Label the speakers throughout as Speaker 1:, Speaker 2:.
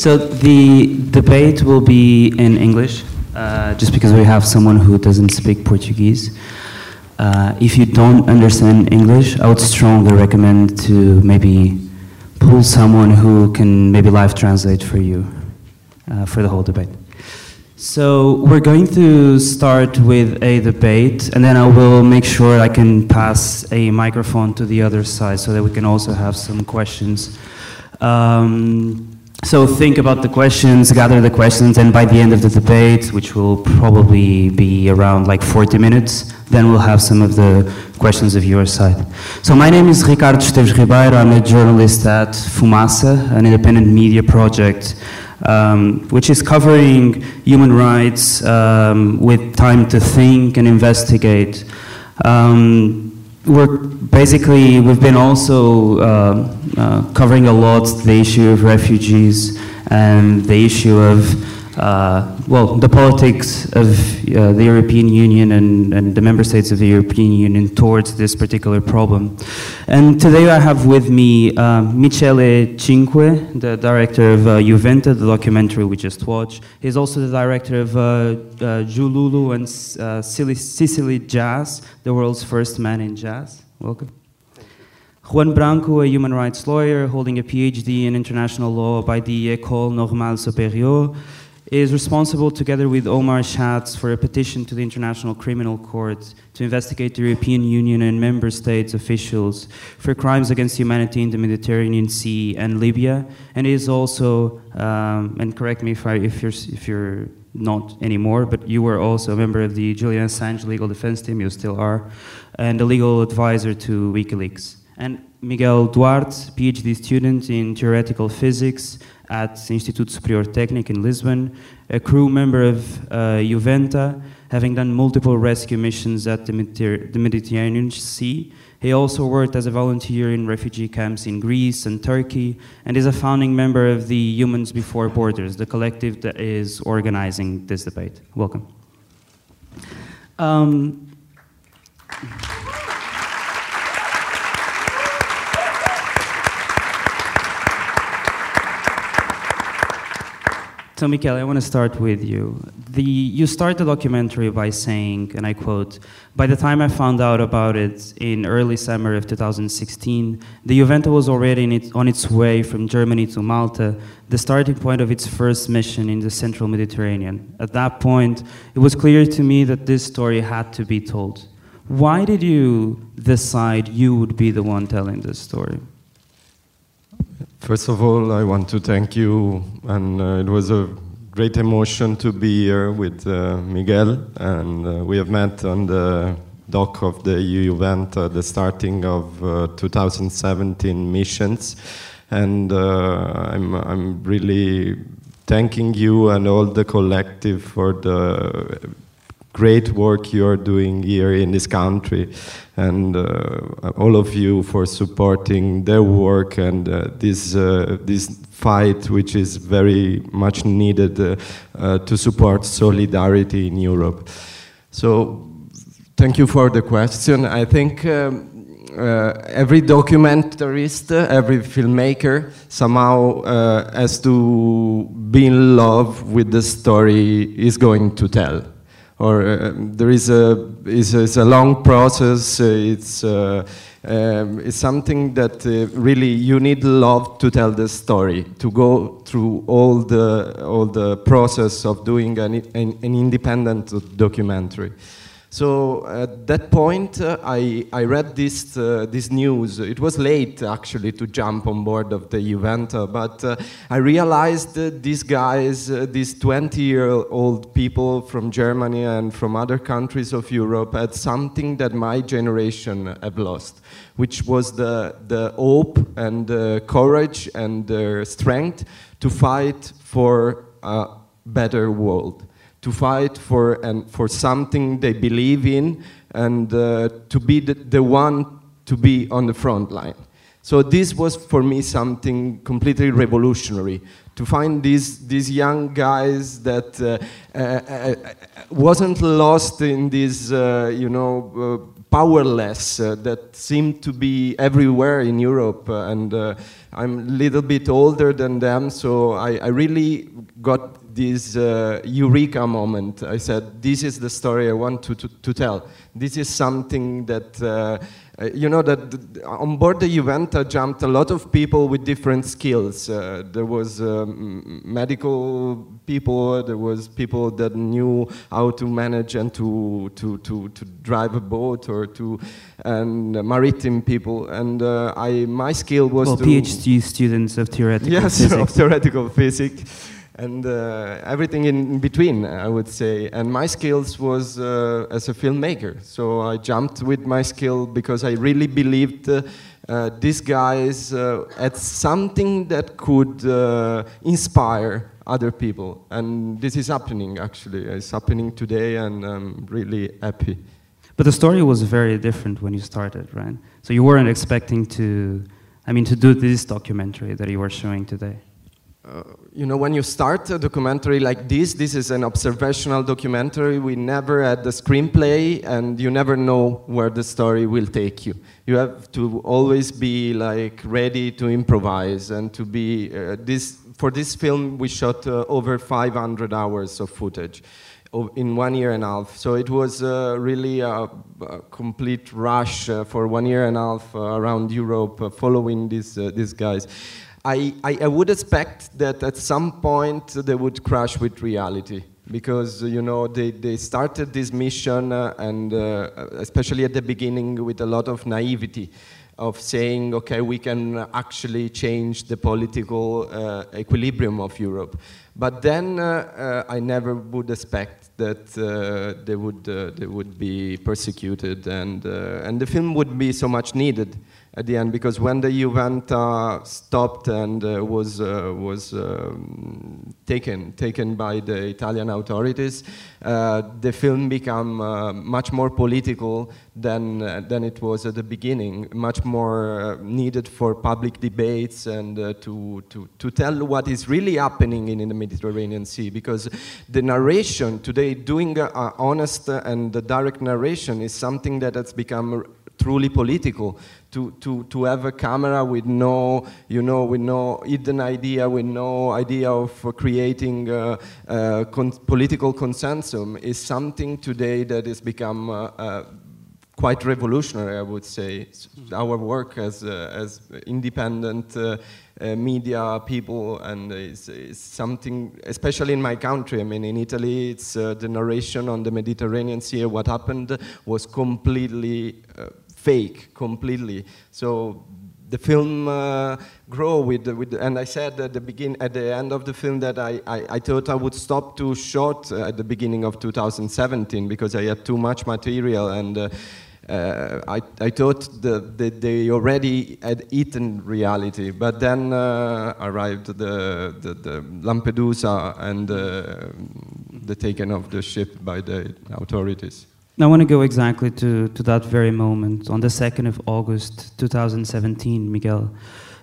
Speaker 1: So the debate will be in English, uh, just because we have someone who doesn't speak Portuguese. Uh, if you don't understand English, I would strongly recommend to maybe pull someone who can maybe live translate for you uh, for the whole debate. So we're going to start with a debate, and then I will make sure I can pass a microphone to the other side so that we can also have some questions. Um, so think about the questions, gather the questions, and by the end of the debate, which will probably be around like 40 minutes, then we'll have some of the questions of your side. So my name is Ricardo Esteves Ribeiro. I'm a journalist at Fumaça, an independent media project um, which is covering human rights um, with time to think and investigate. Um, we're basically, we've been also uh, uh, covering a lot the issue of refugees and the issue of uh, well, the politics of uh, the European Union and, and, the member states of the European Union towards this particular problem. And today I have with me uh, Michele Cinque, the director of uh, Juventa, the documentary we just watched. He's also the director of uh, uh Jululu and uh, Sicily Jazz, the world's first man in jazz. Welcome. Juan Branco, a human rights lawyer holding a PhD in international law by the École Normale Supérieure is responsible, together with Omer Shatz, for a petition to the International Criminal Court to investigate the European Union and member states officials for crimes against humanity in the Mediterranean Sea and Libya. And is also, um, and correct me if, I, if, you're, if you're not anymore, but you were also a member of the Julian Assange legal defense team, you still are, and a legal advisor to WikiLeaks. And Miguel Duarte, PhD student in theoretical physics at Instituto Superior Técnico in Lisbon, a crew member of uh, Juventa, having done multiple rescue missions at the, Mediter the Mediterranean Sea. He also worked as a volunteer in refugee camps in Greece and Turkey, and is a founding member of the Humans Before Borders, the collective that is organizing this debate. Welcome. Um, So, Michele, I want to start with you. The, you start the documentary by saying, and I quote, By the time I found out about it in early summer of 2016, the Juventa was already it, on its way from Germany to Malta, the starting point of its first mission in the central Mediterranean. At that point, it was clear to me that this story had to be told. Why did you decide you would be the one telling this story?
Speaker 2: First of all, I want to thank you, and uh, it was a great emotion to be here with uh, Miguel, and uh, we have met on the dock of the Juventa at the starting of uh, 2017 missions, and uh, I'm, I'm really thanking you and all the collective for the great work you are doing here in this country. And uh, all of you for supporting their work and uh, this uh, this fight which is very much needed uh, uh, to support solidarity in Europe. So thank you for the question. I think um, uh, every documentarist, every filmmaker somehow has to be in love with the story he's going to tell or uh, there is a is a, it's a long process. Uh, it's uh, um, it's something that uh, really you need love to tell the story, to go through all the all the process of doing an, an, an independent documentary. So at that point, uh, I, I read this, uh, this news. It was late actually to jump on board of the but uh, I realized that these guys, uh, these 20 year old people from Germany and from other countries of Europe, had something that my generation have lost, which was the, the hope and the courage and the strength to fight for a better world to fight for and for something they believe in and uh, to be the, the one to be on the front line. So this was for me something completely revolutionary to find these these young guys that uh, uh, uh wasn't lost in this uh, you know uh, powerless uh, that seemed to be everywhere in Europe. Uh, and uh, I'm a little bit older than them, so I, I really got this eureka moment. I said, This is the story I want to, to, to tell. This is something that uh, you know that on board the Juventa jumped a lot of people with different skills. Uh, there was um, medical people, there was people that knew how to manage and to, to, to, to drive a boat or to, and uh, maritime people. And uh, I, my skill was
Speaker 1: well,
Speaker 2: to...
Speaker 1: PhD students of theoretical
Speaker 2: yes,
Speaker 1: physics.
Speaker 2: of theoretical physics and uh, everything in between, I would say. And my skills was uh, as a filmmaker. So I jumped with my skill because I really believed uh, uh these guys uh, had something that could uh, inspire other people. And this is happening, actually. It's happening today, and I'm really happy.
Speaker 1: But the story was very different when you started, right? So you weren't expecting to, I mean, to do this documentary that you were showing today.
Speaker 2: Uh, you know, when you start a documentary like this, this is an observational documentary. We never had the screenplay, and you never know where the story will take you. You have to always be like ready to improvise and to be uh, this. For this film, we shot uh, over 500 hours of footage in one year and a half. So it was uh, really a, a, complete rush uh, for one year and a half uh, around Europe, uh, following these uh, these guys. I, I, I, would expect that at some point they would crash with reality because you know they, they started this mission uh, and uh, especially at the beginning with a lot of naivety of saying okay we can actually change the political uh, equilibrium of Europe. But then uh, uh, I never would expect that uh, they would they would be persecuted and and the film would be so much needed at the end because when the Juventa stopped and uh, was uh, was um, taken taken by the Italian authorities, uh, the film became uh, much more political than uh, than it was at the beginning. Much more uh, needed for public debates and to to to tell what is really happening in, in, the Mediterranean Sea. Because the narration today, doing honest and direct narration, is something that has become truly political to, to, to have a camera with no, you know, with no hidden idea, with no idea of uh, creating uh, uh, con political consensus is something today that has become uh, uh, quite revolutionary, I would say. Our work as, uh, as independent media people and it's, it's, something, especially in my country, I mean, in Italy, it's the narration on the Mediterranean Sea, what happened was completely fake completely. So the film uh, grow with, with and I said at the begin at the end of the film that I, I, I thought I would stop to shot uh, at the beginning of 2017 because I had too much material and uh, uh, I, I thought that the, they already had eaten reality, but then uh, arrived the, the, the, Lampedusa and uh, the taking of the ship by the authorities.
Speaker 1: I want to go exactly to, to that very moment, on the 2nd of August 2017, Miguel.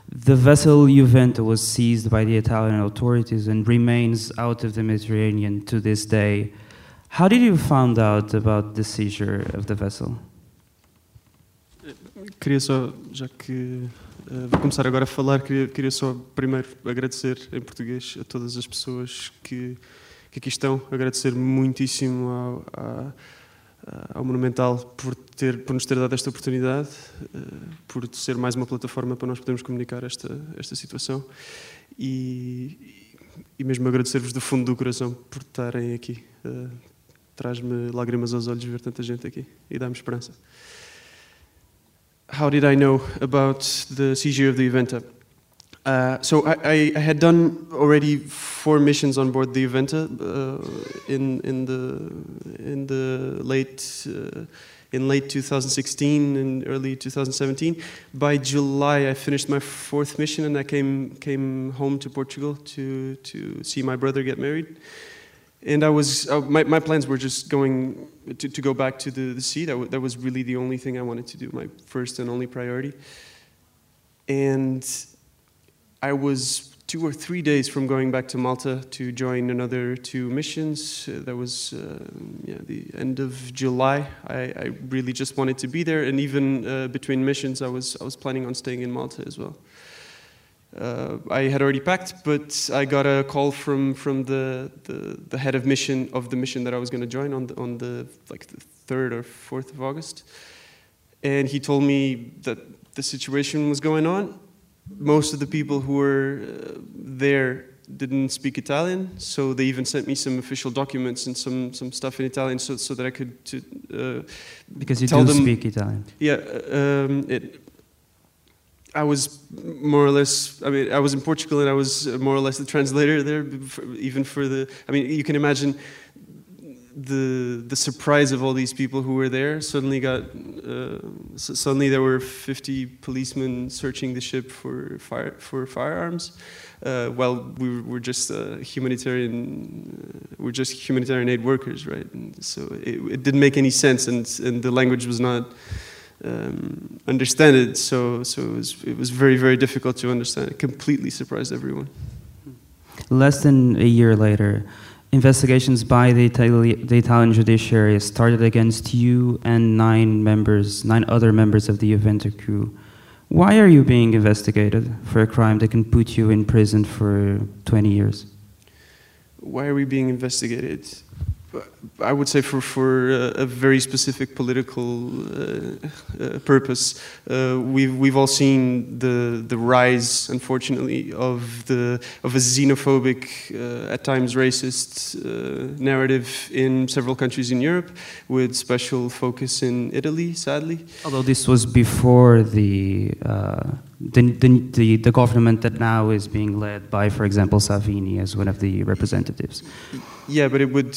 Speaker 1: The vessel Juventa was seized by the Italian authorities and remains out of the Mediterranean to this day. How did you find out about the seizure of the vessel?
Speaker 3: Queria só, já que uh, vou começar agora a falar, queria, queria só primeiro agradecer em português a todas as pessoas que, que aqui estão, agradecer muitíssimo ao, à, ao Monumental por, ter, por nos ter dado esta oportunidade, eh, por ser mais uma plataforma para nós podermos comunicar esta, esta situação e, e mesmo agradecer-vos do fundo do coração por estarem aqui. Eh, traz-me lágrimas aos olhos ver tanta gente aqui e dá-me esperança. How did I know about the seizure of the Juventa? Uh, so I, I, had done already four missions on board the Juventa uh, in in the in the late uh, in late 2016 and early 2017. By July, I finished my fourth mission and I came came home to Portugal to to see my brother get married. And I was uh, my my plans were just going to, to go back to the, the sea. That, that was really the only thing I wanted to do, my first and only priority. And I was two or three days from going back to Malta to join another two missions. Uh, that was uh, yeah, the end of July. I, I, really just wanted to be there, and even uh, between missions, I was I was planning on staying in Malta as well. Uh, I had already packed, but I got a call from from the, the, the head of mission of the mission that I was going to join on the, on the like the third or fourth of August, and he told me that the situation was going on most of the people who were uh, there didn't speak Italian, so they even sent me some official documents and some, some stuff in Italian so, so that I could to, uh,
Speaker 1: because you
Speaker 3: tell
Speaker 1: do
Speaker 3: them,
Speaker 1: speak Italian.
Speaker 3: Yeah, uh, um, it, I was more or less. I mean, I was in Portugal and I was more or less the translator there, even for the. I mean, you can imagine the the surprise of all these people who were there suddenly got uh, suddenly there were 50 policemen searching the ship for fire for firearms uh, while we were just uh, humanitarian uh, we're just humanitarian aid workers right? And so it, it, didn't make any sense and and the language was not um, understand it so so it was it was very very difficult to understand. It completely surprised everyone.
Speaker 1: Less than a year later Investigations by the, Itali the, Italian judiciary started against you and nine members, nine other members of the Juventa crew. Why are you being investigated for a crime that can put you in prison for 20 years?
Speaker 3: Why are we being investigated? I would say for, for a, a very specific political uh, uh, purpose. Uh, we've, we've all seen the, the rise, unfortunately, of, the, of a xenophobic, uh, at times racist uh, narrative in several countries in Europe, with special focus in Italy, sadly.
Speaker 1: Although this was before the, uh, the, the, the government that now is being led by, for example, Salvini as one of the representatives.
Speaker 3: Yeah, but it would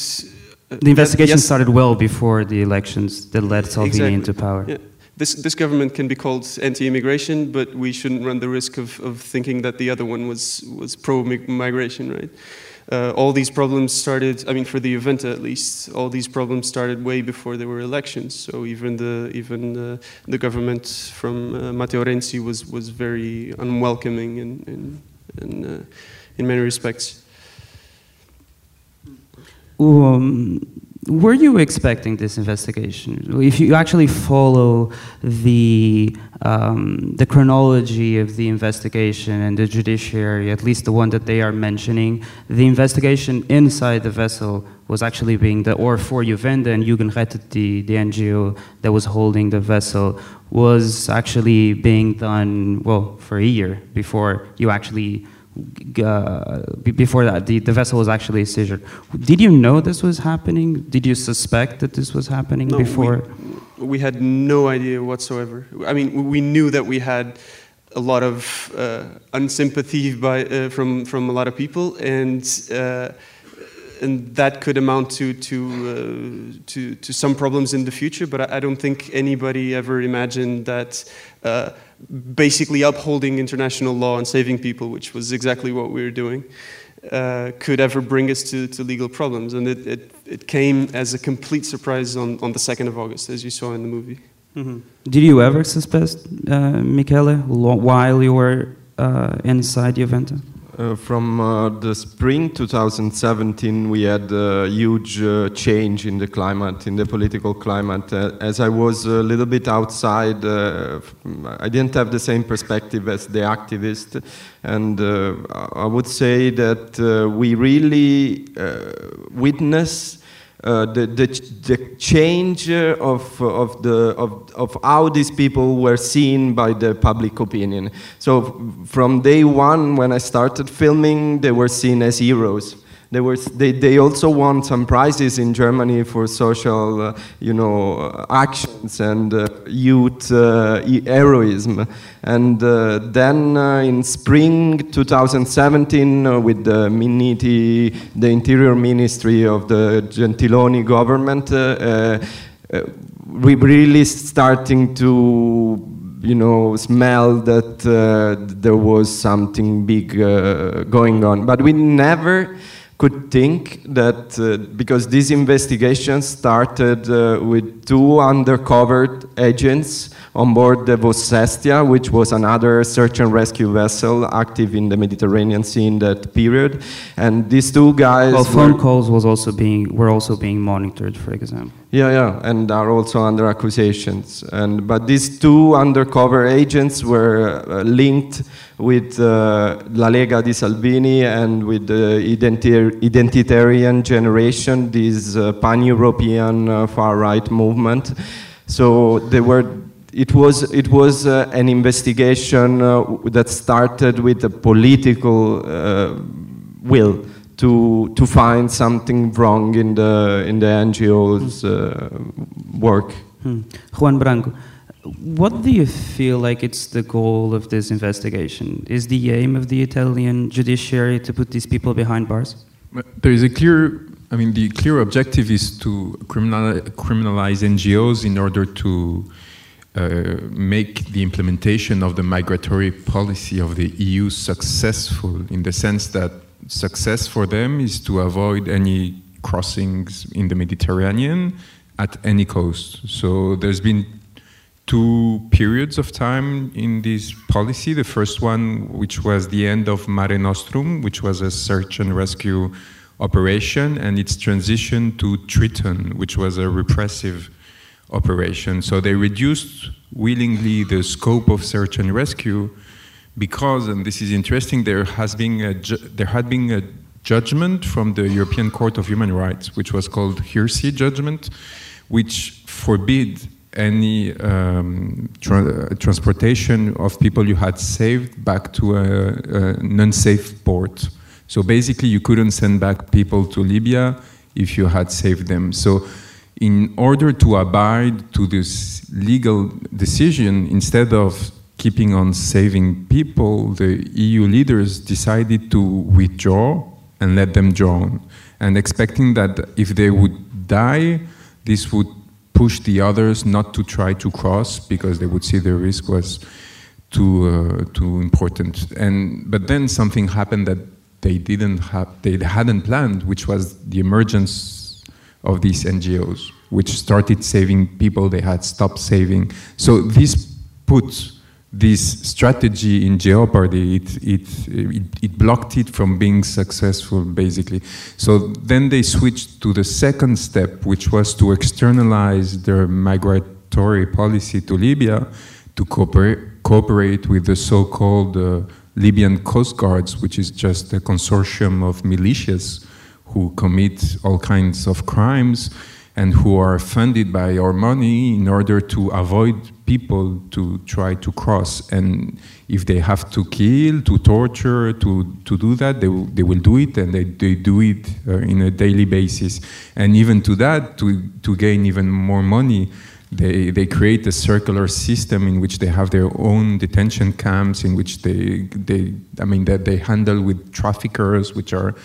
Speaker 1: the investigation yes. started well before the elections that led Salvini
Speaker 3: exactly.
Speaker 1: into power.
Speaker 3: Yeah. This, this government can be called anti-immigration, but we shouldn't run the risk of, of thinking that the other one was, was pro-migration, right? Uh, all these problems started, I mean, for the Juventa at least, all these problems started way before there were elections. So even the, even the, the government from uh, Matteo Renzi was, was very unwelcoming in, in, in, uh, in many respects.
Speaker 1: Um, were you expecting this investigation? If you actually follow the um, the chronology of the investigation and the judiciary, at least the one that they are mentioning, the investigation inside the vessel was actually being the or for Juventa and Jugendrettet, the, the NGO that was holding the vessel, was actually being done well for a year before you actually uh, before that, the, the vessel was actually seized. Did you know this was happening? Did you suspect that this was happening
Speaker 3: no,
Speaker 1: before?
Speaker 3: We, we, had no idea whatsoever. I mean, we knew that we had a lot of uh, unsympathy by, uh, from, from a lot of people, and, uh, and that could amount to, to, uh, to, to some problems in the future, but I, I don't think anybody ever imagined that uh, basically upholding international law and saving people, which was exactly what we were doing, uh, could ever bring us to, to legal problems. And it, it, it, came as a complete surprise on, on the 2nd of August, as you saw in the movie.
Speaker 1: Mm -hmm. Did you ever suspect, uh, Michele, while you were uh, inside Juventa?
Speaker 2: Uh, from uh, the spring 2017, we had a huge uh, change in the climate, in the political climate. Uh, as I was a little bit outside, uh, I didn't have the same perspective as the activist. And I would say that we really witness uh, the, the, the change of, of, the, of, of how these people were seen by the public opinion. So from day one, when I started filming, they were seen as heroes. They, were, they, they also won some prizes in Germany for social, uh, you know, actions and uh, youth uh, heroism. And uh, then uh, in spring 2017, uh, with the Minniti, the Interior Ministry of the Gentiloni government, we really starting to you know, smell that uh, there was something big uh, going on. But we never could think that uh, because this investigation started uh, with two undercover agents on board the Vos Hestia, which was another search and rescue vessel active in the Mediterranean Sea in that period. And these two guys.
Speaker 1: Well, phone calls was also being were also being monitored, for example.
Speaker 2: yeah, yeah, and are also under accusations. And but these two undercover agents were uh, linked with uh, La Lega di Salvini and with the identi- identitarian generation, this uh, pan-European uh, far-right movement. So they were. It was it was uh, an investigation uh, that started with a political uh, will to to find something wrong in the in the NGOs uh, work.
Speaker 1: Hmm. Juan Branco, what do you feel like it's the goal of this investigation? Is the aim of the Italian judiciary to put these people behind bars?
Speaker 4: There is a clear, I mean, the clear objective is to criminal, criminalize NGOs in order to uh, make the implementation of the migratory policy of the EU successful, in the sense that success for them is to avoid any crossings in the Mediterranean at any cost. So there's been two periods of time in this policy. The first one, which was the end of Mare Nostrum, which was a search and rescue operation, and its transition to Triton, which was a repressive operation. So they reduced willingly the scope of search and rescue because, and this is interesting, there has been a there had been a judgment from the European Court of Human Rights, which was called Hirsi judgment, which forbid any um, tra- transportation of people you had saved back to a, an unsafe port. So basically, you couldn't send back people to Libya if you had saved them. So, in order to abide to this legal decision, instead of keeping on saving people, the EU leaders decided to withdraw and let them drown, and expecting that if they would die, this would push the others not to try to cross because they would see the risk was too uh, too important. And but then something happened that they didn't have they hadn't planned, which was the emergence of these NGOs, which started saving people they had stopped saving. So this put this strategy in jeopardy. It, it, it, it blocked it from being successful, basically. So then they switched to the second step, which was to externalize their migratory policy to Libya to cooperate, cooperate with the so called uh, Libyan Coast Guards, which is just a consortium of militias who commit all kinds of crimes and who are funded by our money in order to avoid people to try to cross. And if they have to kill, to torture, to, to do that, they, will- they will do it and they, they do it uh, in a daily basis. And even to that, to, to gain even more money, they, they create a circular system in which they have their own detention camps, in which they, they I mean, that they handle with traffickers, which are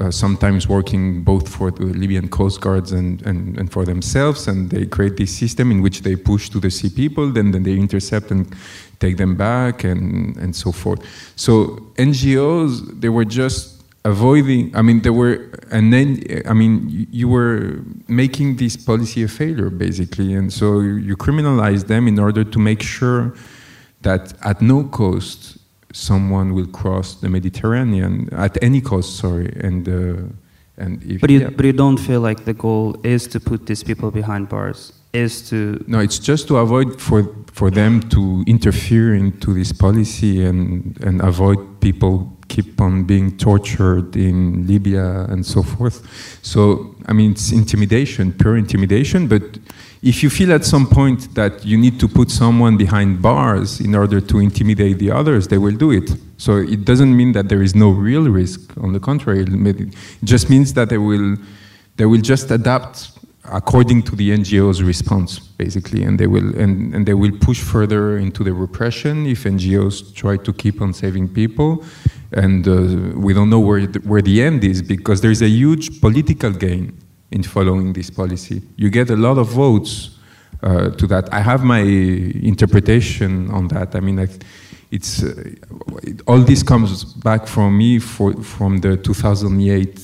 Speaker 4: uh, sometimes working both for the Libyan coast guards and, and, and for themselves. And they create this system in which they push to the sea people, then, then they intercept and take them back, and, and so forth. So NGOs, they were just avoiding, I mean, they were, and then, I mean, you- were making this policy a failure, basically. And so you criminalize them in order to make sure that at no cost someone will cross the Mediterranean at any cost. Sorry, and uh, and if
Speaker 1: But you,
Speaker 4: yeah.
Speaker 1: but you don't feel like the goal is to put these people behind bars, is to
Speaker 4: no, it's just to avoid for for them to interfere into this policy and and avoid people keep on being tortured in Libya and so forth. So I mean, it's intimidation, pure intimidation, but. If you feel at some point that you need to put someone behind bars in order to intimidate the others, they will do it. So it doesn't mean that there is no real risk. On the contrary, it just means that they will, they will just adapt according to the NGO's response, basically, and they will and, and they will push further into the repression if NGOs try to keep on saving people, and uh, we don't know where the, where the end is because there is a huge political gain in following this policy. You get a lot of votes uh, to that. I have my interpretation on that. I mean, I, it's uh, it, all this comes back from me for, from the 2008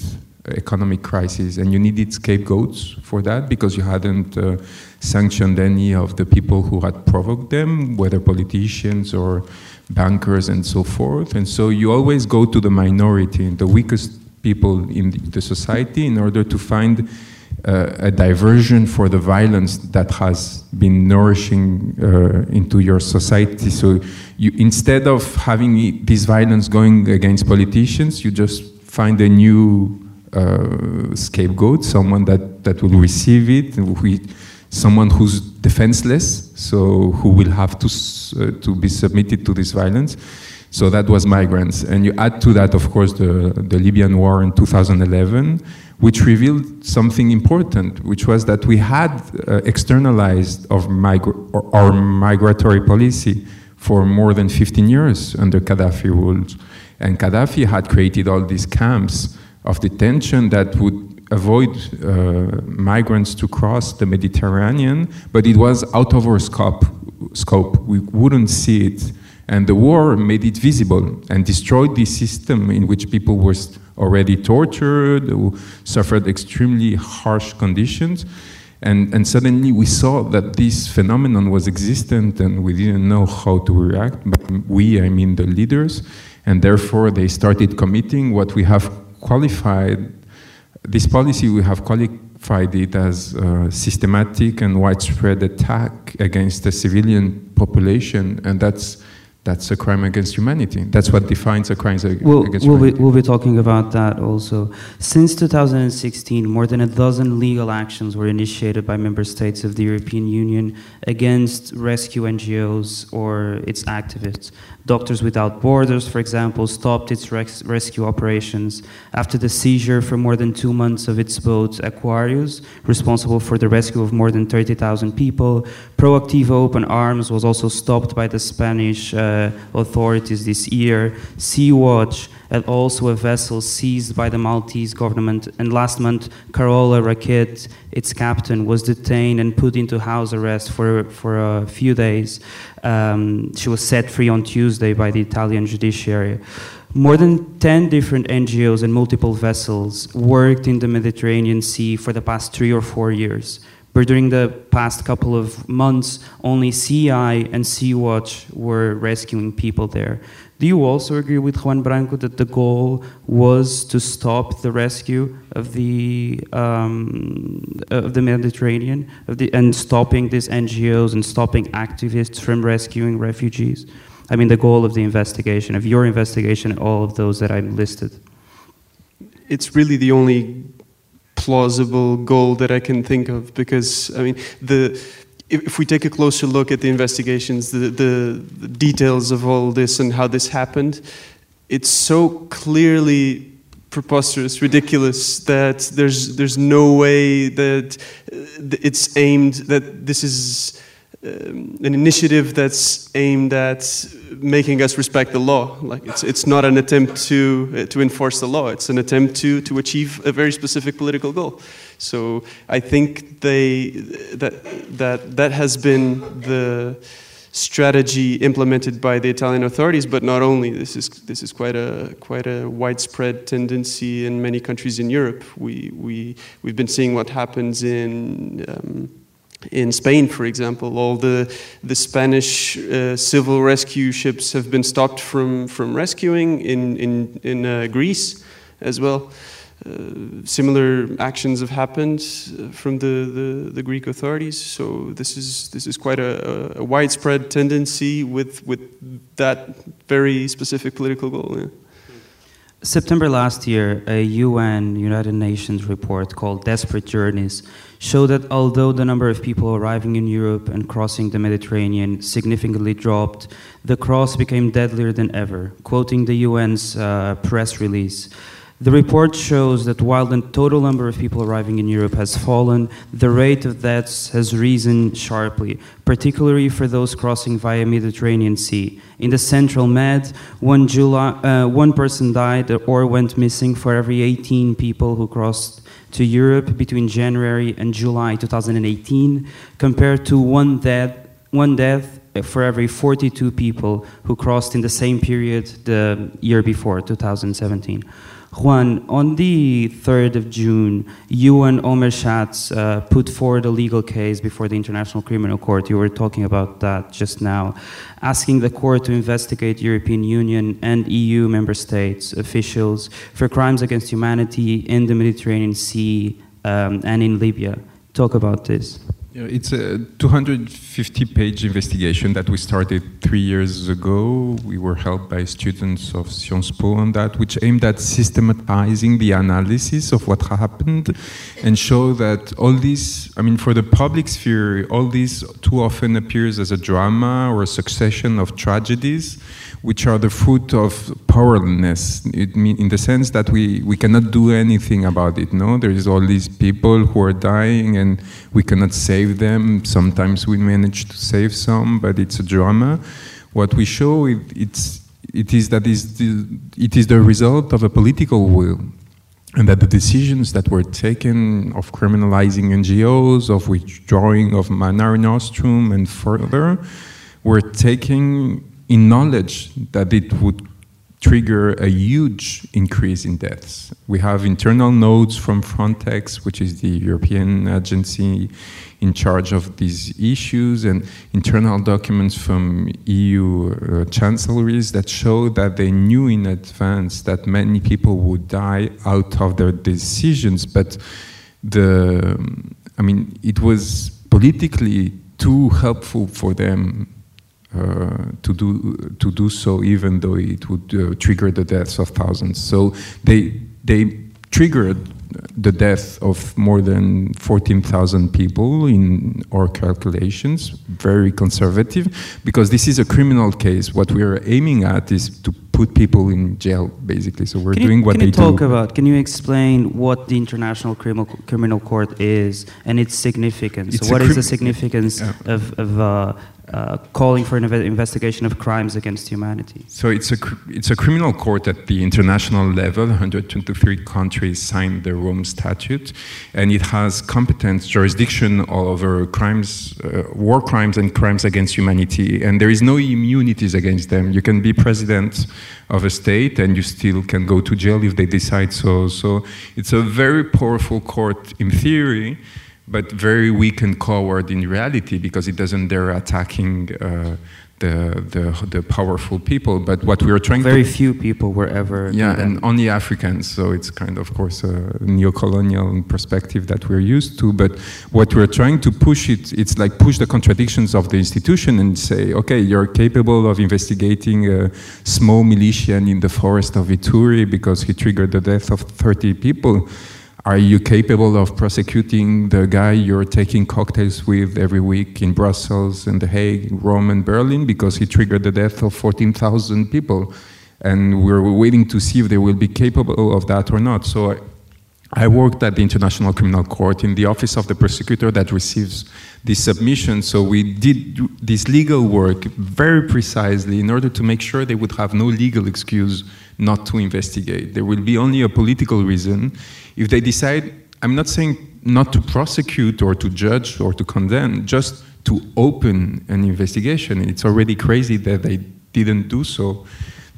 Speaker 4: economic crisis, and you needed scapegoats for that because you hadn't uh, sanctioned any of the people who had provoked them, whether politicians or bankers and so forth. And so you always go to the minority, the weakest people in the society, in order to find uh, a diversion for the violence that has been nourishing uh, into your society. So you, instead of having this violence going against politicians, you just find a new uh, scapegoat, someone that, that will receive it, someone who's defenseless, so who will have to, uh, to be submitted to this violence. So that was migrants. And you add to that, of course, the, the Libyan war in 2011, which revealed something important, which was that we had uh, externalized of our migratory policy for more than 15 years under Gaddafi rules. And Gaddafi had created all these camps of detention that would avoid uh, migrants to cross the Mediterranean, but it was out of our scope. scope. We wouldn't see it. And the war made it visible and destroyed the system in which people were already tortured, who suffered extremely harsh conditions. And, and suddenly we saw that this phenomenon was existent and we didn't know how to react. But we, I mean the leaders, and therefore they started committing what we have qualified, this policy we have qualified it as systematic and widespread attack against the civilian population, and that's that's a crime against humanity. That's what defines a crime
Speaker 1: we'll,
Speaker 4: against
Speaker 1: we'll
Speaker 4: humanity.
Speaker 1: Be, we'll be talking about that also. Since 2016, more than a dozen legal actions were initiated by member states of the European Union against rescue NGOs or its activists. Doctors Without Borders, for example, stopped its res rescue operations after the seizure for more than two months of its boat Aquarius, responsible for the rescue of more than 30,000 people. Proactiva Open Arms was also stopped by the Spanish uh, authorities this year. Sea-Watch and also a vessel seized by the Maltese government. And last month, Carola Rackete, its captain, was detained and put into house arrest for, for a few days. Um, she was set free on Tuesday by the Italian judiciary. More than 10 different NGOs and multiple vessels worked in the Mediterranean Sea for the past three or four years. But during the past couple of months, only Sea-Eye and Sea Watch were rescuing people there. Do you also agree with Juan Branco that the goal was to stop the rescue of the um, of the Mediterranean of the, and stopping these NGOs and stopping activists from rescuing refugees? I mean, the goal of the investigation, of your investigation, all of those that I've listed.
Speaker 3: It's really the only plausible goal that I can think of because I mean the if we take a closer look at the investigations, the, the, the, details of all this and how this happened, it's so clearly preposterous, ridiculous that there's there's no way that uh, it's aimed that this is um, an initiative that's aimed at making us respect the law. Like it's, it's not an attempt to, uh, to enforce the law. It's an attempt to, to achieve a very specific political goal. So I think they, that, that, that has been the strategy implemented by the Italian authorities, but not only. This is, this is quite, a, quite a widespread tendency in many countries in Europe. We, we, we've been seeing what happens in um, in Spain, for example, all the, the Spanish uh, civil rescue ships have been stopped from, from rescuing in, in, in uh, Greece as well. Uh, similar actions have happened uh, from the, the, the, Greek authorities. So this is, this is quite a, a, widespread tendency with, with that very specific political goal. Yeah.
Speaker 1: September last year, a UN, United Nations report called Desperate Journeys showed that although the number of people arriving in Europe and crossing the Mediterranean significantly dropped, the cross became deadlier than ever. Quoting the UN's uh, press release, the report shows that while the total number of people arriving in Europe has fallen, the rate of deaths has risen sharply, particularly for those crossing via Mediterranean Sea. In the Central Med, one, July, uh, one person died or went missing for every 18 people who crossed to Europe between January and July 2018, compared to one death, one death for every 42 people who crossed in the same period the year before, 2017. Juan, on the 3rd of June, you and Omer Shatz uh, put forward a legal case before the International Criminal Court. You were talking about that just now, asking the court to investigate European Union and EU member states officials for crimes against humanity in the Mediterranean Sea um, and in Libya. Talk about this.
Speaker 4: It's a 250 page investigation that we started three years ago. We were helped by students of Sciences Po on that, which aimed at systematizing the analysis of what happened and show that all this, I mean, for the public sphere, all this too often appears as a drama or a succession of tragedies which are the fruit of powerlessness, in the sense that we, we cannot do anything about it. No, there is all these people who are dying, and we cannot save them. Sometimes we manage to save some, but it's a drama. What we show it, it's it is that is the, it is the result of a political will and that the decisions that were taken of criminalizing NGOs, of withdrawing of Mare Nostrum, and further, were taken in knowledge that it would trigger a huge increase in deaths. We have internal notes from Frontex, which is the European agency in charge of these issues, and internal documents from EU uh, chancelleries that show that they knew in advance that many people would die out of their decisions. But the, I mean, it was politically too helpful for them to do to do so, even though it would uh, trigger the deaths of thousands. So they they triggered the death of more than 14,000 people in our calculations, very conservative, because this is a criminal case. What we are aiming at is to put people in jail, basically. So we're
Speaker 1: can
Speaker 4: doing
Speaker 1: you,
Speaker 4: what
Speaker 1: can
Speaker 4: they
Speaker 1: you talk
Speaker 4: do.
Speaker 1: about? Can you explain what the International Criminal Criminal Court is and its significance?
Speaker 4: It's
Speaker 1: so what is the significance
Speaker 4: Yeah.
Speaker 1: of, of uh, uh, calling for an investigation of crimes against humanity?
Speaker 4: So it's a it's a criminal court at the international level. 123 countries signed the Rome Statute, and it has competence jurisdiction over crimes, uh, war crimes, and crimes against humanity. And there is no immunities against them. You can be president of a state, and you still can go to jail if they decide so. So it's a very powerful court in theory but very weak and coward in reality because it doesn't dare attacking uh, the, the the powerful people. But what we are trying
Speaker 1: Very
Speaker 4: to
Speaker 1: few people were ever.
Speaker 4: yeah, and only Africans. So it's kind of, of course, a neo-colonial perspective that we're used to. But what we're trying to push it, it's like push the contradictions of the institution and say, okay, you're capable of investigating a small militian in the forest of Ituri because he triggered the death of 30 people. Are you capable of prosecuting the guy you're taking cocktails with every week in Brussels and The Hague, Rome, and Berlin because he triggered the death of 14,000 people? And we're waiting to see if they will be capable of that or not. So I, I worked at the International Criminal Court in the office of the prosecutor that receives this submission. So we did this legal work very precisely in order to make sure they would have no legal excuse not to investigate. There will be only a political reason. If they decide, I'm not saying not to prosecute or to judge or to condemn, just to open an investigation. It's already crazy that they didn't do so.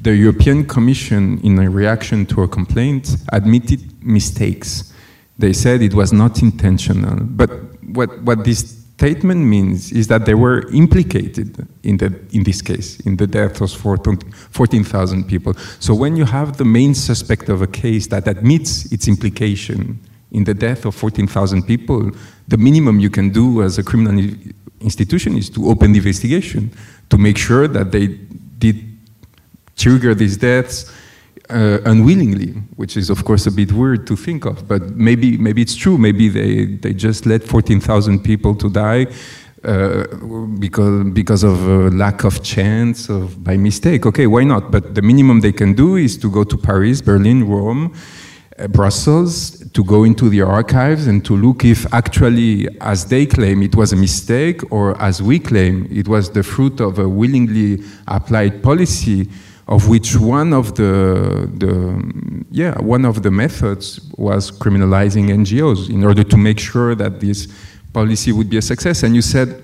Speaker 4: The European Commission, in a reaction to a complaint, admitted mistakes. They said it was not intentional. But what, what this statement means is that they were implicated in, the, in this case, in the death of 14,000 people. So when you have the main suspect of a case that admits its implication in the death of 14,000 people, the minimum you can do as a criminal institution is to open the investigation to make sure that they did trigger these deaths uh, unwillingly, which is of course a bit weird to think of, but maybe maybe it's true. Maybe they, they just let 14,000 people to die uh, because because of a lack of chance of by mistake. Okay, why not? But the minimum they can do is to go to Paris, Berlin, Rome. Uh, Brussels to go into the archives and to look if actually, as they claim, it was a mistake, or as we claim, it was the fruit of a willingly applied policy of which one of the, the yeah one of the methods was criminalizing NGOs in order to make sure that this policy would be a success. And you said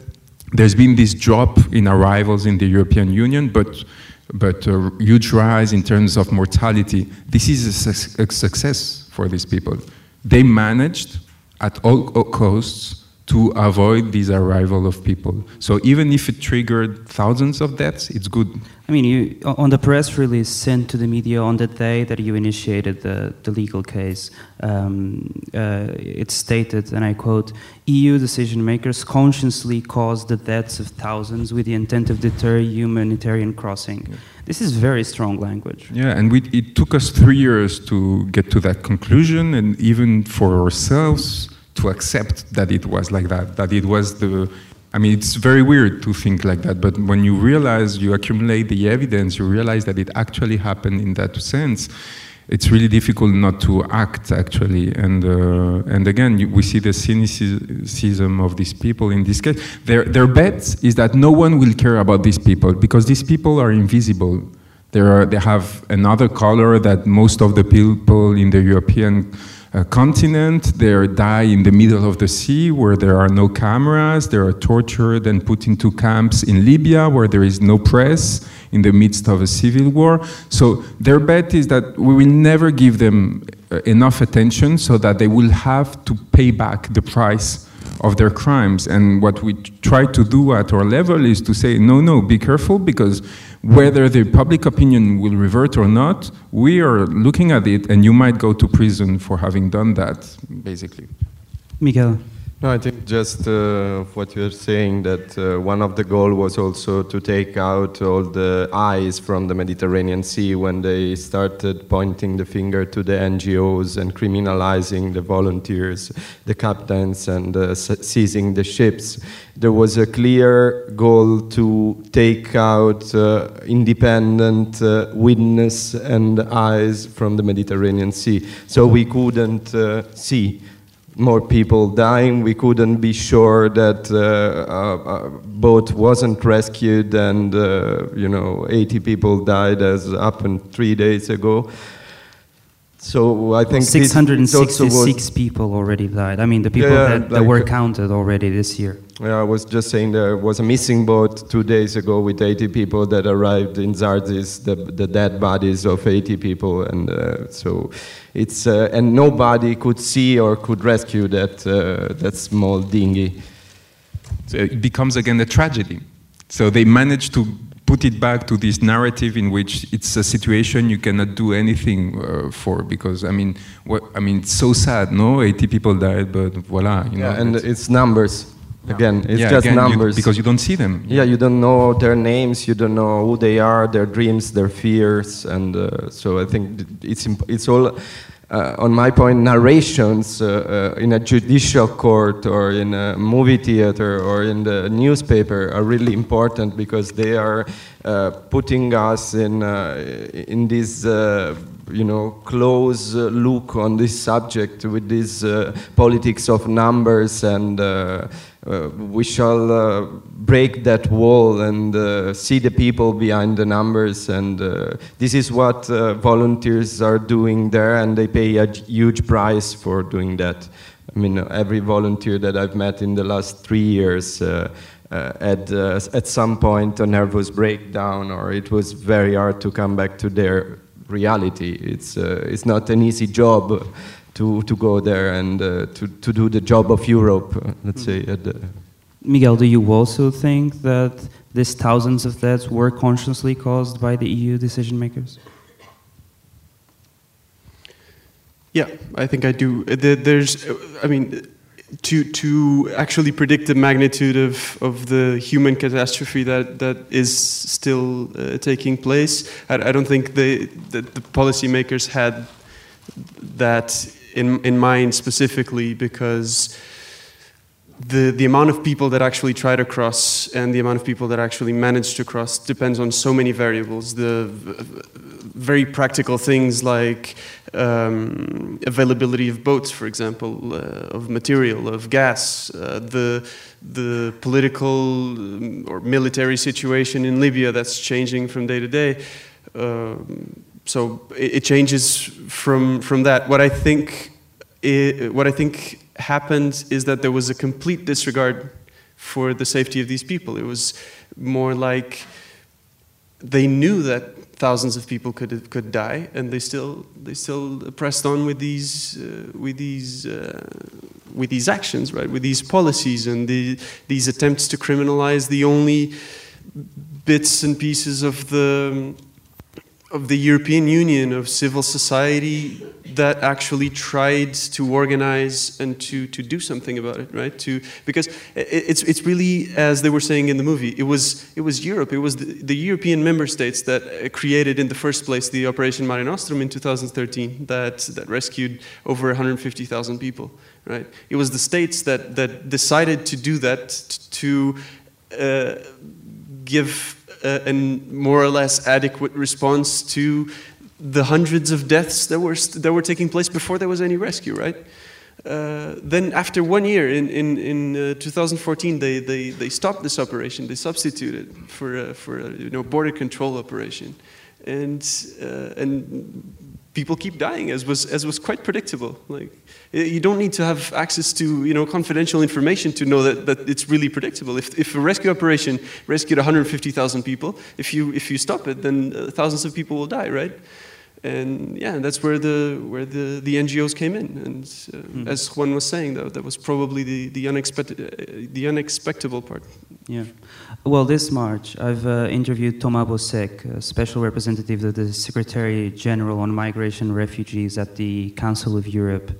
Speaker 4: there's been this drop in arrivals in the European Union, but but a huge rise in terms of mortality. This is a, su- a success for these people. They managed at all costs to avoid this arrival of people. So even if it triggered thousands of deaths, it's good.
Speaker 1: I mean, you, on the press release sent to the media on the day that you initiated the, the legal case, um, uh, it stated, and I quote, EU decision makers consciously caused the deaths of thousands with the intent of deter humanitarian crossing. Yeah. This is very strong language.
Speaker 4: Yeah, and we, it took us three years to get to that conclusion, and even for ourselves to accept that it was like that, that it was the. I mean, it's very weird to think like that, but when you realize, you accumulate the evidence, you realize that it actually happened in that sense. It's really difficult not to act, actually. And uh, and again, you, we see the cynicism of these people in this case. Their their bet is that no one will care about these people because these people are invisible. They are they have another color that most of the people in the European uh, continent. They die in the middle of the sea where there are no cameras. They are tortured and put into camps in Libya where there is no press in the midst of a civil war. So their bet is that we will never give them uh, enough attention so that they will have to pay back the price of their crimes. And what we try to do at our level is to say, no, no, be careful because whether the public opinion will revert or not, we are looking at it, and you might go to prison for having done that, basically.
Speaker 1: Miguel.
Speaker 2: No, I think just uh, what you're saying that uh, one of the goal was also to take out all the eyes from the Mediterranean Sea when they started pointing the finger to the NGOs and criminalizing the volunteers, the captains, and uh, seizing the ships. There was a clear goal to take out uh, independent uh, witness and eyes from the Mediterranean Sea, so we couldn't uh, see more people dying. We couldn't be sure that uh, a, a boat wasn't rescued and, uh, you know, 80 people died as happened three days ago. So I think
Speaker 1: 666 people already died. I mean, the people yeah, that, that like, were counted already this year.
Speaker 2: Yeah, I was just saying there was a missing boat two days ago with 80 people that arrived in Zarzis, the, the dead bodies of 80 people, and uh, so it's uh, and nobody could see or could rescue that uh, that small dinghy.
Speaker 4: So it becomes again a tragedy. So they managed to put it back to this narrative in which it's a situation you cannot do anything uh, for because I mean, what, I mean, it's so sad, no? 80 people died, but voila, you
Speaker 2: yeah,
Speaker 4: know.
Speaker 2: and it's numbers. Yeah. Again, it's yeah, just
Speaker 4: again,
Speaker 2: numbers.
Speaker 4: You, because you don't see them.
Speaker 2: Yeah, you don't know their names, you don't know who they are, their dreams, their fears, and uh, so I think it's it's all on my point, narrations uh, uh, in a judicial court or in a movie theater or in the newspaper are really important because they are uh, putting us in uh, in this uh, you know close look on this subject with this politics of numbers and uh, we shall uh, break that wall and uh, see the people behind the numbers. And uh, this is what uh, volunteers are doing there, and they pay a huge price for doing that. I mean, every volunteer that I've met in the last three years uh, had at some point a nervous breakdown, or it was very hard to come back to their reality. It's, it's not an easy job to, to go there and uh, to, to do the job of Europe, uh, let's say.
Speaker 1: Miguel, do you also think that these thousands of deaths were consciously caused by the EU decision makers?
Speaker 3: Yeah, I think I do. There's, I mean, to to actually predict the magnitude of, of the human catastrophe that, that is still uh, taking place, I, I, don't think the, the, the policymakers had that in, in mind specifically because the, the amount of people that actually try to cross and the amount of people that actually manage to cross depends on so many variables. The very practical things like um, availability of boats, for example, uh, of material, of gas, uh, the, the political um, or military situation in Libya that's changing from day to day. Um, so it, it, changes from from that. What I think, it, what I think happened is that there was a complete disregard for the safety of these people. It was more like they knew that thousands of people could could die, and they still they still pressed on with these uh, with these uh, with these actions, right? With these policies and the, these attempts to criminalize the only bits and pieces of the of the European Union, of civil society that actually tried to organize and to, to do something about it, right? To, because it's, it's really, as they were saying in the movie, it was, it was Europe, it was the, the European member states that created in the first place the Operation Mare Nostrum in 2013 that, that rescued over 150,000 people, right? It was the states that, that decided to do that to uh, give a, a more or less adequate response to the hundreds of deaths that were, that were taking place before there was any rescue, right? Uh, then after one year, in, in, in uh, 2014, they, they, they stopped this operation. They substituted for for a you know, border control operation. And, uh, and people keep dying, as was, as was quite predictable. Like, you don't need to have access to you know, confidential information to know that, that it's really predictable. If, if a rescue operation rescued 150,000 people, if you, if you stop it, then uh, thousands of people will die, right? and yeah, that's where the where the, the NGOs came in. And uh, mm. as Juan was saying, though, that was probably the the unexpected uh, the unexpectable part.
Speaker 1: Yeah. Well, this March, I've uh, interviewed Thomas Boček, a special representative of the Secretary General on Migration Refugees at the Council of Europe.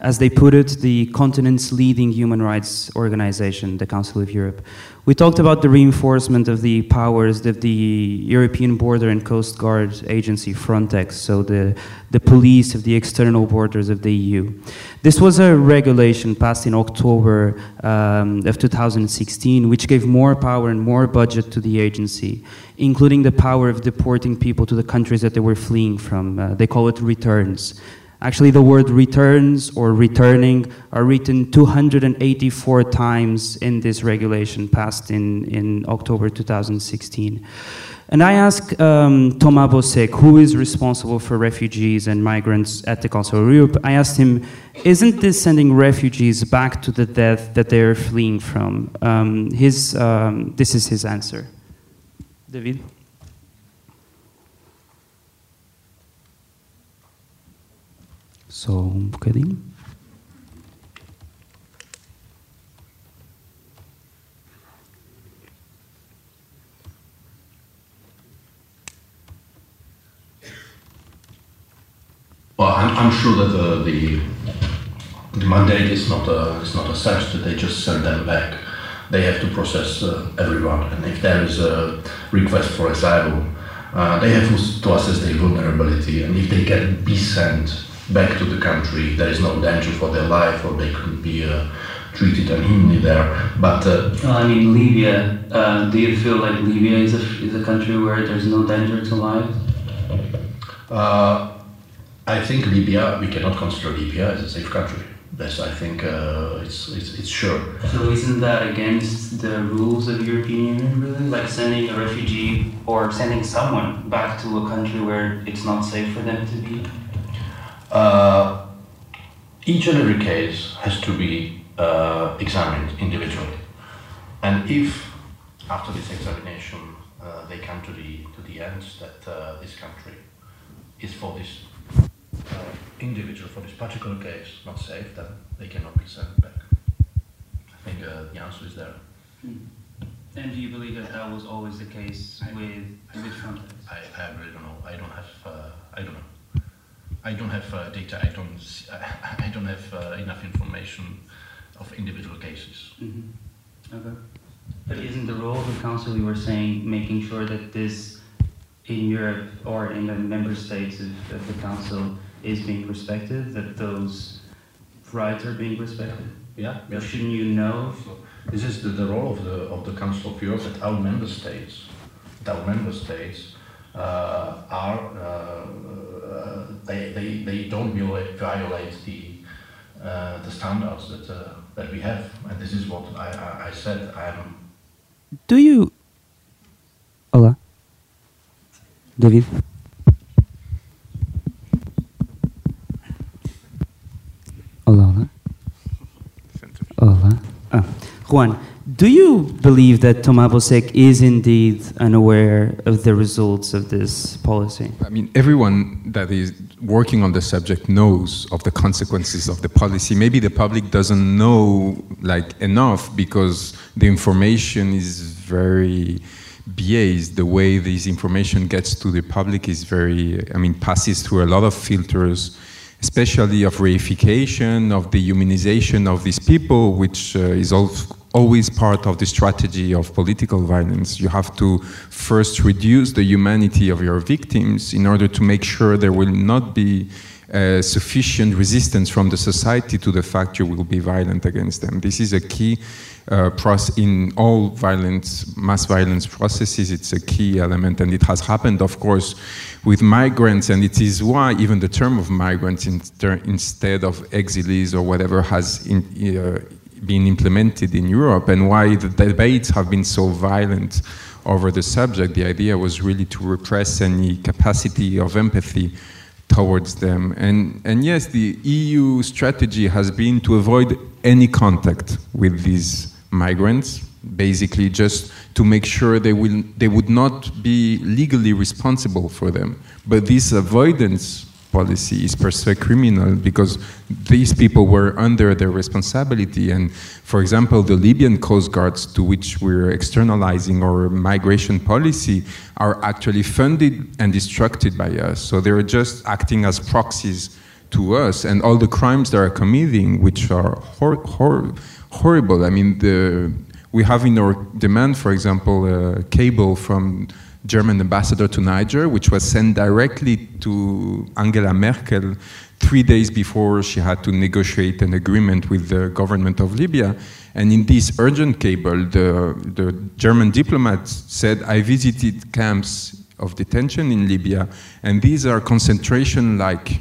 Speaker 1: As they put it, the continent's leading human rights organization, the Council of Europe. We talked about the reinforcement of the powers of the European Border and Coast Guard Agency, Frontex, so the, the police of the external borders of the EU. This was a regulation passed in October um, of 2016, which gave more power and more budget to the agency, including the power of deporting people to the countries that they were fleeing from. Uh, they call it returns. Actually, the word returns or returning are written 284 times in this regulation passed in, in October 2016. And I asked um, Thomas Boček, who is responsible for refugees and migrants at the Council of Europe, I asked him, isn't this sending refugees back to the death that they are fleeing from? Um, his, um, this is his answer. David? Só um bocadinho.
Speaker 5: Well, I'm, I'm sure that the, the, the mandate is not a, is not a such that they just send them back. They have to process uh, everyone, and if there is a request for asylum, uh, they have to assess their vulnerability, and if they can be sent back to the country. There is no danger for their life, or they could be uh, treated inhumanly there. But uh,
Speaker 1: well, I mean, Libya. Uh, do you feel like Libya is a is a country where there's no danger to life?
Speaker 5: Uh, I think Libya. We cannot consider Libya as a safe country. Yes, I think uh, it's, it's, it's sure.
Speaker 1: So isn't that against the rules of European Union, really? Like sending a refugee or sending someone back to a country where it's not safe for them to be?
Speaker 5: Uh, each and every case has to be uh, examined individually. And if, after this examination, uh, they come to the, to the end that uh, this country is for this uh, individual, for this particular case, not safe, then they cannot be sent back. I think uh, the answer is there.
Speaker 1: Hmm. And do you believe that that was always the case with, with Frontex?
Speaker 5: I, I really don't know. I don't have, I don't know. I don't have uh, data. I don't. I don't have uh, enough information of individual cases.
Speaker 1: Mm-hmm. Okay. But isn't the role of the council you were saying making sure that this in Europe or in the member states of, of the council is being respected? That those rights are being respected?
Speaker 5: Yeah. yeah.
Speaker 1: Shouldn't you know?
Speaker 5: This is the, the role of the of the Council of Europe that our member states, that our member states uh, are uh, uh, they, they, they don't violate, violate the the standards that that we have, and this is what I, I, I said. I'm.
Speaker 1: Do you? Hola, David. Hola, hola. Hola. Ah, Juan, do you believe that Thomas Boček is indeed unaware of the results of this policy?
Speaker 4: I mean, everyone that is working on the subject knows of the consequences of the policy. Maybe the public doesn't know like enough because the information is very biased. The way this information gets to the public is very, I mean, passes through a lot of filters, especially of reification, of the humanization of these people, which uh, is also always part of the strategy of political violence. You have to first reduce the humanity of your victims in order to make sure there will not be uh, sufficient resistance from the society to the fact you will be violent against them. This is a key uh, process in all violence, mass violence processes. It's a key element, and it has happened, of course, with migrants, and it is why even the term of migrants in instead of exiles or whatever has in, uh, been implemented in Europe and why the debates have been so violent over the subject. The idea was really to repress any capacity of empathy towards them. And, and yes, the EU strategy has been to avoid any contact with these migrants, basically just to make sure they, will, they would not be legally responsible for them. But this avoidance policy is per se criminal because these people were under their responsibility. And for example, the Libyan coast guards to which we're externalizing our migration policy are actually funded and instructed by us. So they're just acting as proxies to us. And all the crimes they are committing, which are hor hor horrible. I mean, the, we have in our demand, for example, a cable from German ambassador to Niger, which was sent directly to Angela Merkel three days before she had to negotiate an agreement with the government of Libya. And in this urgent cable, the, the German diplomat said, I visited camps of detention in Libya, and these are concentration like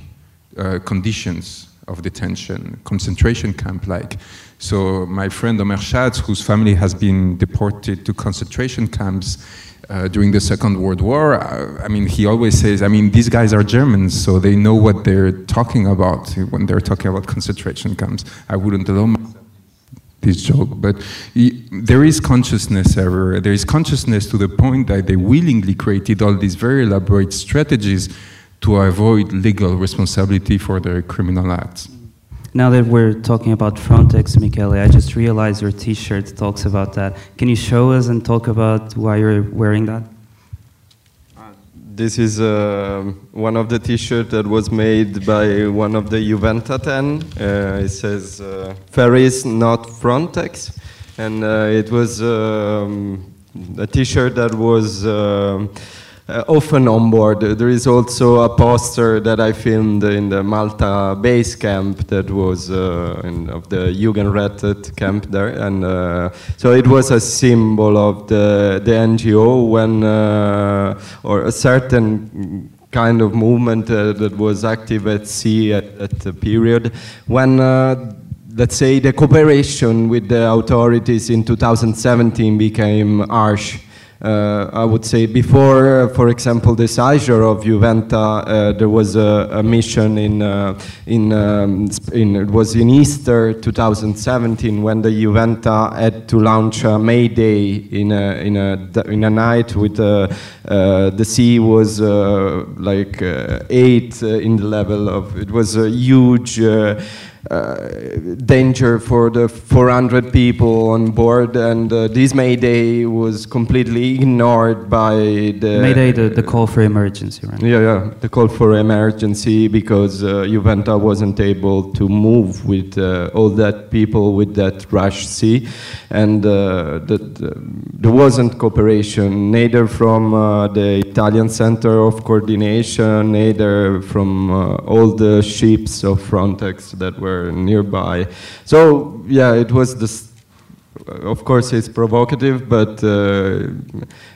Speaker 4: uh, conditions of detention, concentration camp like. So, my friend Omer Shatz, whose family has been deported to concentration camps, uh, during the Second World War. Uh, I mean, he always says, I mean, these guys are Germans, so they know what they're talking about when they're talking about concentration camps. I wouldn't allow myself this joke, but he, there is consciousness everywhere. There is consciousness to the point that they willingly created all these very elaborate strategies to avoid legal responsibility for their criminal acts.
Speaker 1: Now that we're talking about Frontex, Michele, I just realized your T-shirt talks about that. Can you show us and talk about why you're wearing that?
Speaker 2: This is uh, one of the T-shirts that was made by one of the Juventa 10. Uh, it says uh, "Ferries, not Frontex," and uh, it was um, a T-shirt that was. Uh, often on board. There is also a poster that I filmed in the Malta base camp that was uh, in, of the Jugend Rettet camp there, and uh, so it was a symbol of the the NGO when uh, or a certain kind of movement uh, that was active at sea at, at the period when uh, let's say the cooperation with the authorities in 2017 became harsh uh, I would say before, uh, for example, the seizure of Juventa, uh, there was a, a mission in, uh, in, um, in, it was in Easter 2017 when the Juventa had to launch a Mayday in a, in a, in a night with uh, the sea was like eight in the level of, it was a huge uh, danger for the 400 people on board, and uh, this Mayday was completely ignored by the
Speaker 1: Mayday, the, the call for emergency, right?
Speaker 2: Yeah, yeah, the call for emergency because uh, Juventa wasn't able to move with uh, all that people with that rush sea, and uh, the, there wasn't cooperation neither from uh, the Italian Center of Coordination, neither from all the ships of Frontex that were were nearby. So yeah, it was this. Of course, it's provocative, but uh,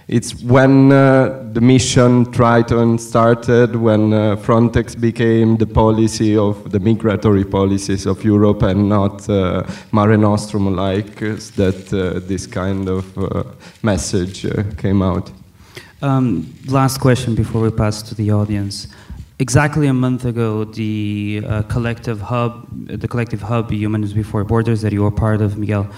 Speaker 2: it's when uh, the mission Triton started, when uh, Frontex became the policy of the migratory policies of Europe and not uh, Mare Nostrum like, that uh, this kind of uh, message came out.
Speaker 1: Um, last question before we pass to the audience. Exactly a month ago, the uh, collective hub, the collective hub, Humans Before Borders, that you are part of, Miguel,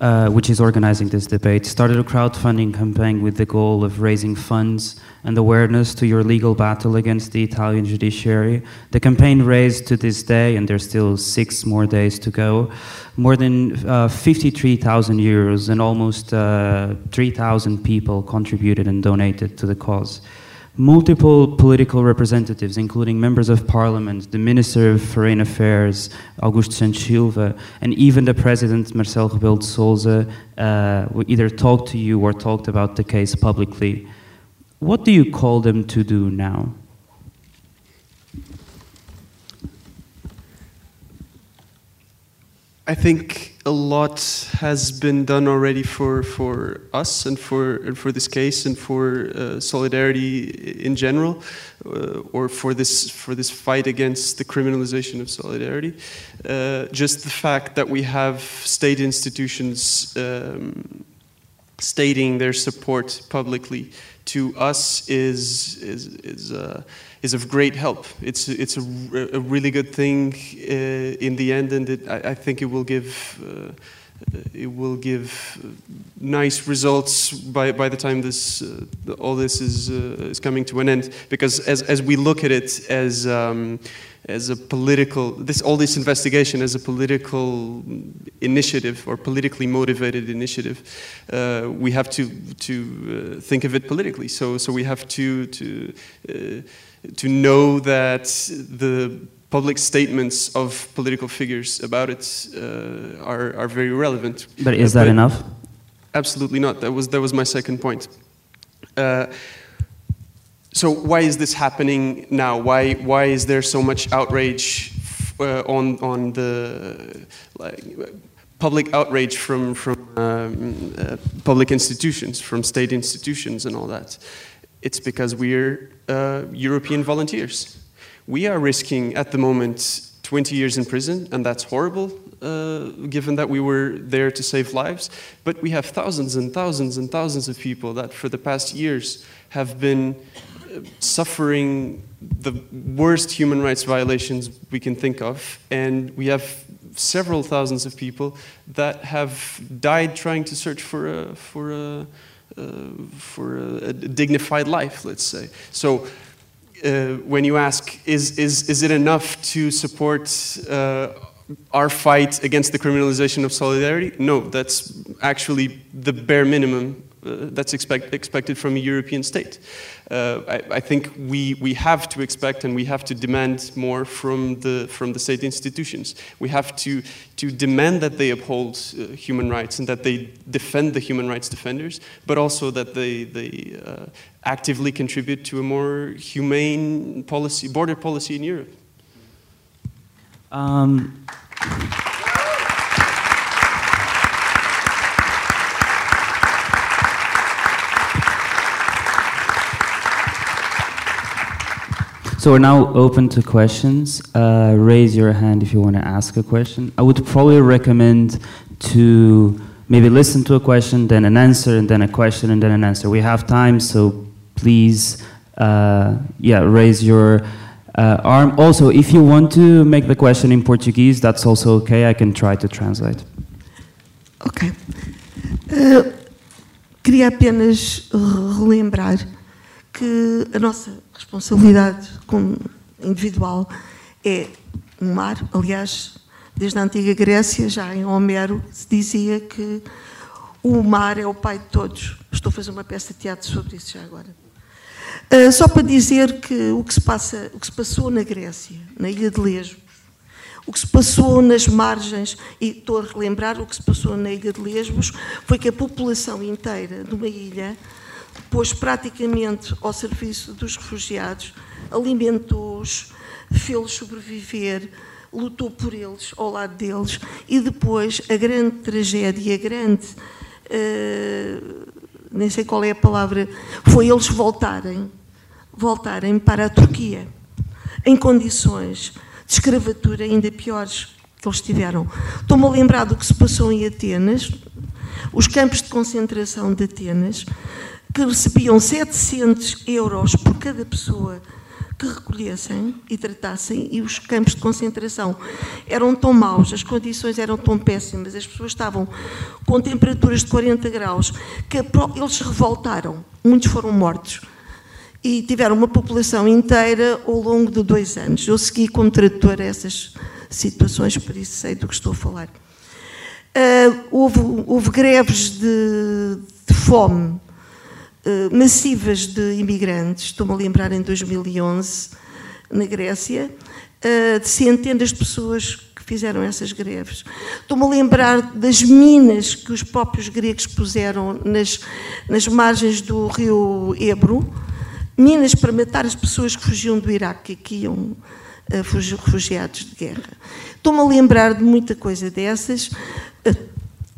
Speaker 1: uh, which is organizing this debate, started a crowdfunding campaign with the goal of raising funds and awareness to your legal battle against the Italian judiciary. The campaign raised to this day, and there's still six more days to go, more than uh, 53,000 euros, and almost uh, 3,000 people contributed and donated to the cause. Multiple political representatives, including members of parliament, the Minister of Foreign Affairs, Augusto Santos Silva, and even the President, Marcelo Rebelo de Sousa, uh, either talked to you or talked about the case publicly. What do you call them to do now?
Speaker 3: I think a lot has been done already for, for us and for, and for this case and for uh, solidarity in general, uh, or for this, for this fight against the criminalization of solidarity. Uh, just the fact that we have state institutions um, stating their support publicly to us is, is, is, uh, is of great help. It's, it's a, a really good thing uh, in the end, and it, I, I, think it will give, uh, it will give nice results by, by the time this, uh, all this is, uh, is coming to an end. Because as, as we look at it as um, as a political, this, all this investigation as a political initiative or politically motivated initiative, uh, we have to, to uh, think of it politically. So, so we have to, to, to know that the public statements of political figures about it uh, are, are very relevant.
Speaker 1: But is that but enough?
Speaker 3: Absolutely not. That was, that was my second point. Uh, so why is this happening now? Why, why is there so much outrage uh, on, on the like, public outrage from, from um, uh, public institutions, from state institutions and all that? It's because we're uh, European volunteers. We are risking at the moment 20 years in prison, and that's horrible, uh, given that we were there to save lives. But we have thousands and thousands and thousands of people that for the past years have been suffering the worst human rights violations we can think of, and we have several thousands of people that have died trying to search for a, for a, uh, for a, dignified life, let's say. So uh, when you ask, is, is, is it enough to support uh, our fight against the criminalization of solidarity? No, that's actually the bare minimum uh, that's expect, expected from a European state. Uh, I, I, think we, we have to expect and we have to demand more from the, from the state institutions. We have to, to demand that they uphold uh, human rights and that they defend the human rights defenders, but also that they, they uh, actively contribute to a more humane policy, border policy in Europe. Um.
Speaker 1: So we're now open to questions. Uh, raise your hand if you want to ask a question. I would probably recommend to maybe listen to a question, then an answer, and then a question, and then an answer. We have time, so please, uh, yeah, raise your uh, arm. Also, if you want to make the question in Portuguese, that's also okay. I can try to translate.
Speaker 6: Ok. Uh, queria apenas relembrar que a nossa responsabilidade individual é um mar. Aliás, desde a antiga Grécia, já em Homero, se dizia que o mar é o pai de todos. Estou a fazer uma peça de teatro sobre isso já agora. Uh, só para dizer que o que, se passa, o que se passou na Grécia, na ilha de Lesbos, o que se passou nas margens, e estou a relembrar o que se passou na ilha de Lesbos, foi que a população inteira de uma ilha pôs praticamente ao serviço dos refugiados, alimentou-os, fê-los sobreviver, lutou por eles, ao lado deles, e depois a grande tragédia, a grande. Uh, nem sei qual é a palavra, foi eles voltarem, voltarem para a Turquia, em condições de escravatura ainda piores que eles tiveram. Estou-me a lembrar do que se passou em Atenas, os campos de concentração de Atenas, que recebiam 700 euros por cada pessoa que recolhessem e tratassem, e os campos de concentração eram tão maus, as condições eram tão péssimas, as pessoas estavam com temperaturas de 40 graus, que eles revoltaram, muitos foram mortos. E tiveram uma população inteira ao longo de dois anos. Eu segui como tradutor essas situações, por isso sei do que estou a falar. Uh, houve, houve, greves de, de fome uh, massivas de imigrantes, estou-me a lembrar em 2011, na Grécia, uh, de centenas de pessoas que fizeram essas greves. Estou-me a lembrar das minas que os próprios gregos puseram nas, nas margens do rio Ebro, minas para matar as pessoas que fugiam do Iraque, que iam refugiados de guerra. Estou-me a lembrar de muita coisa dessas.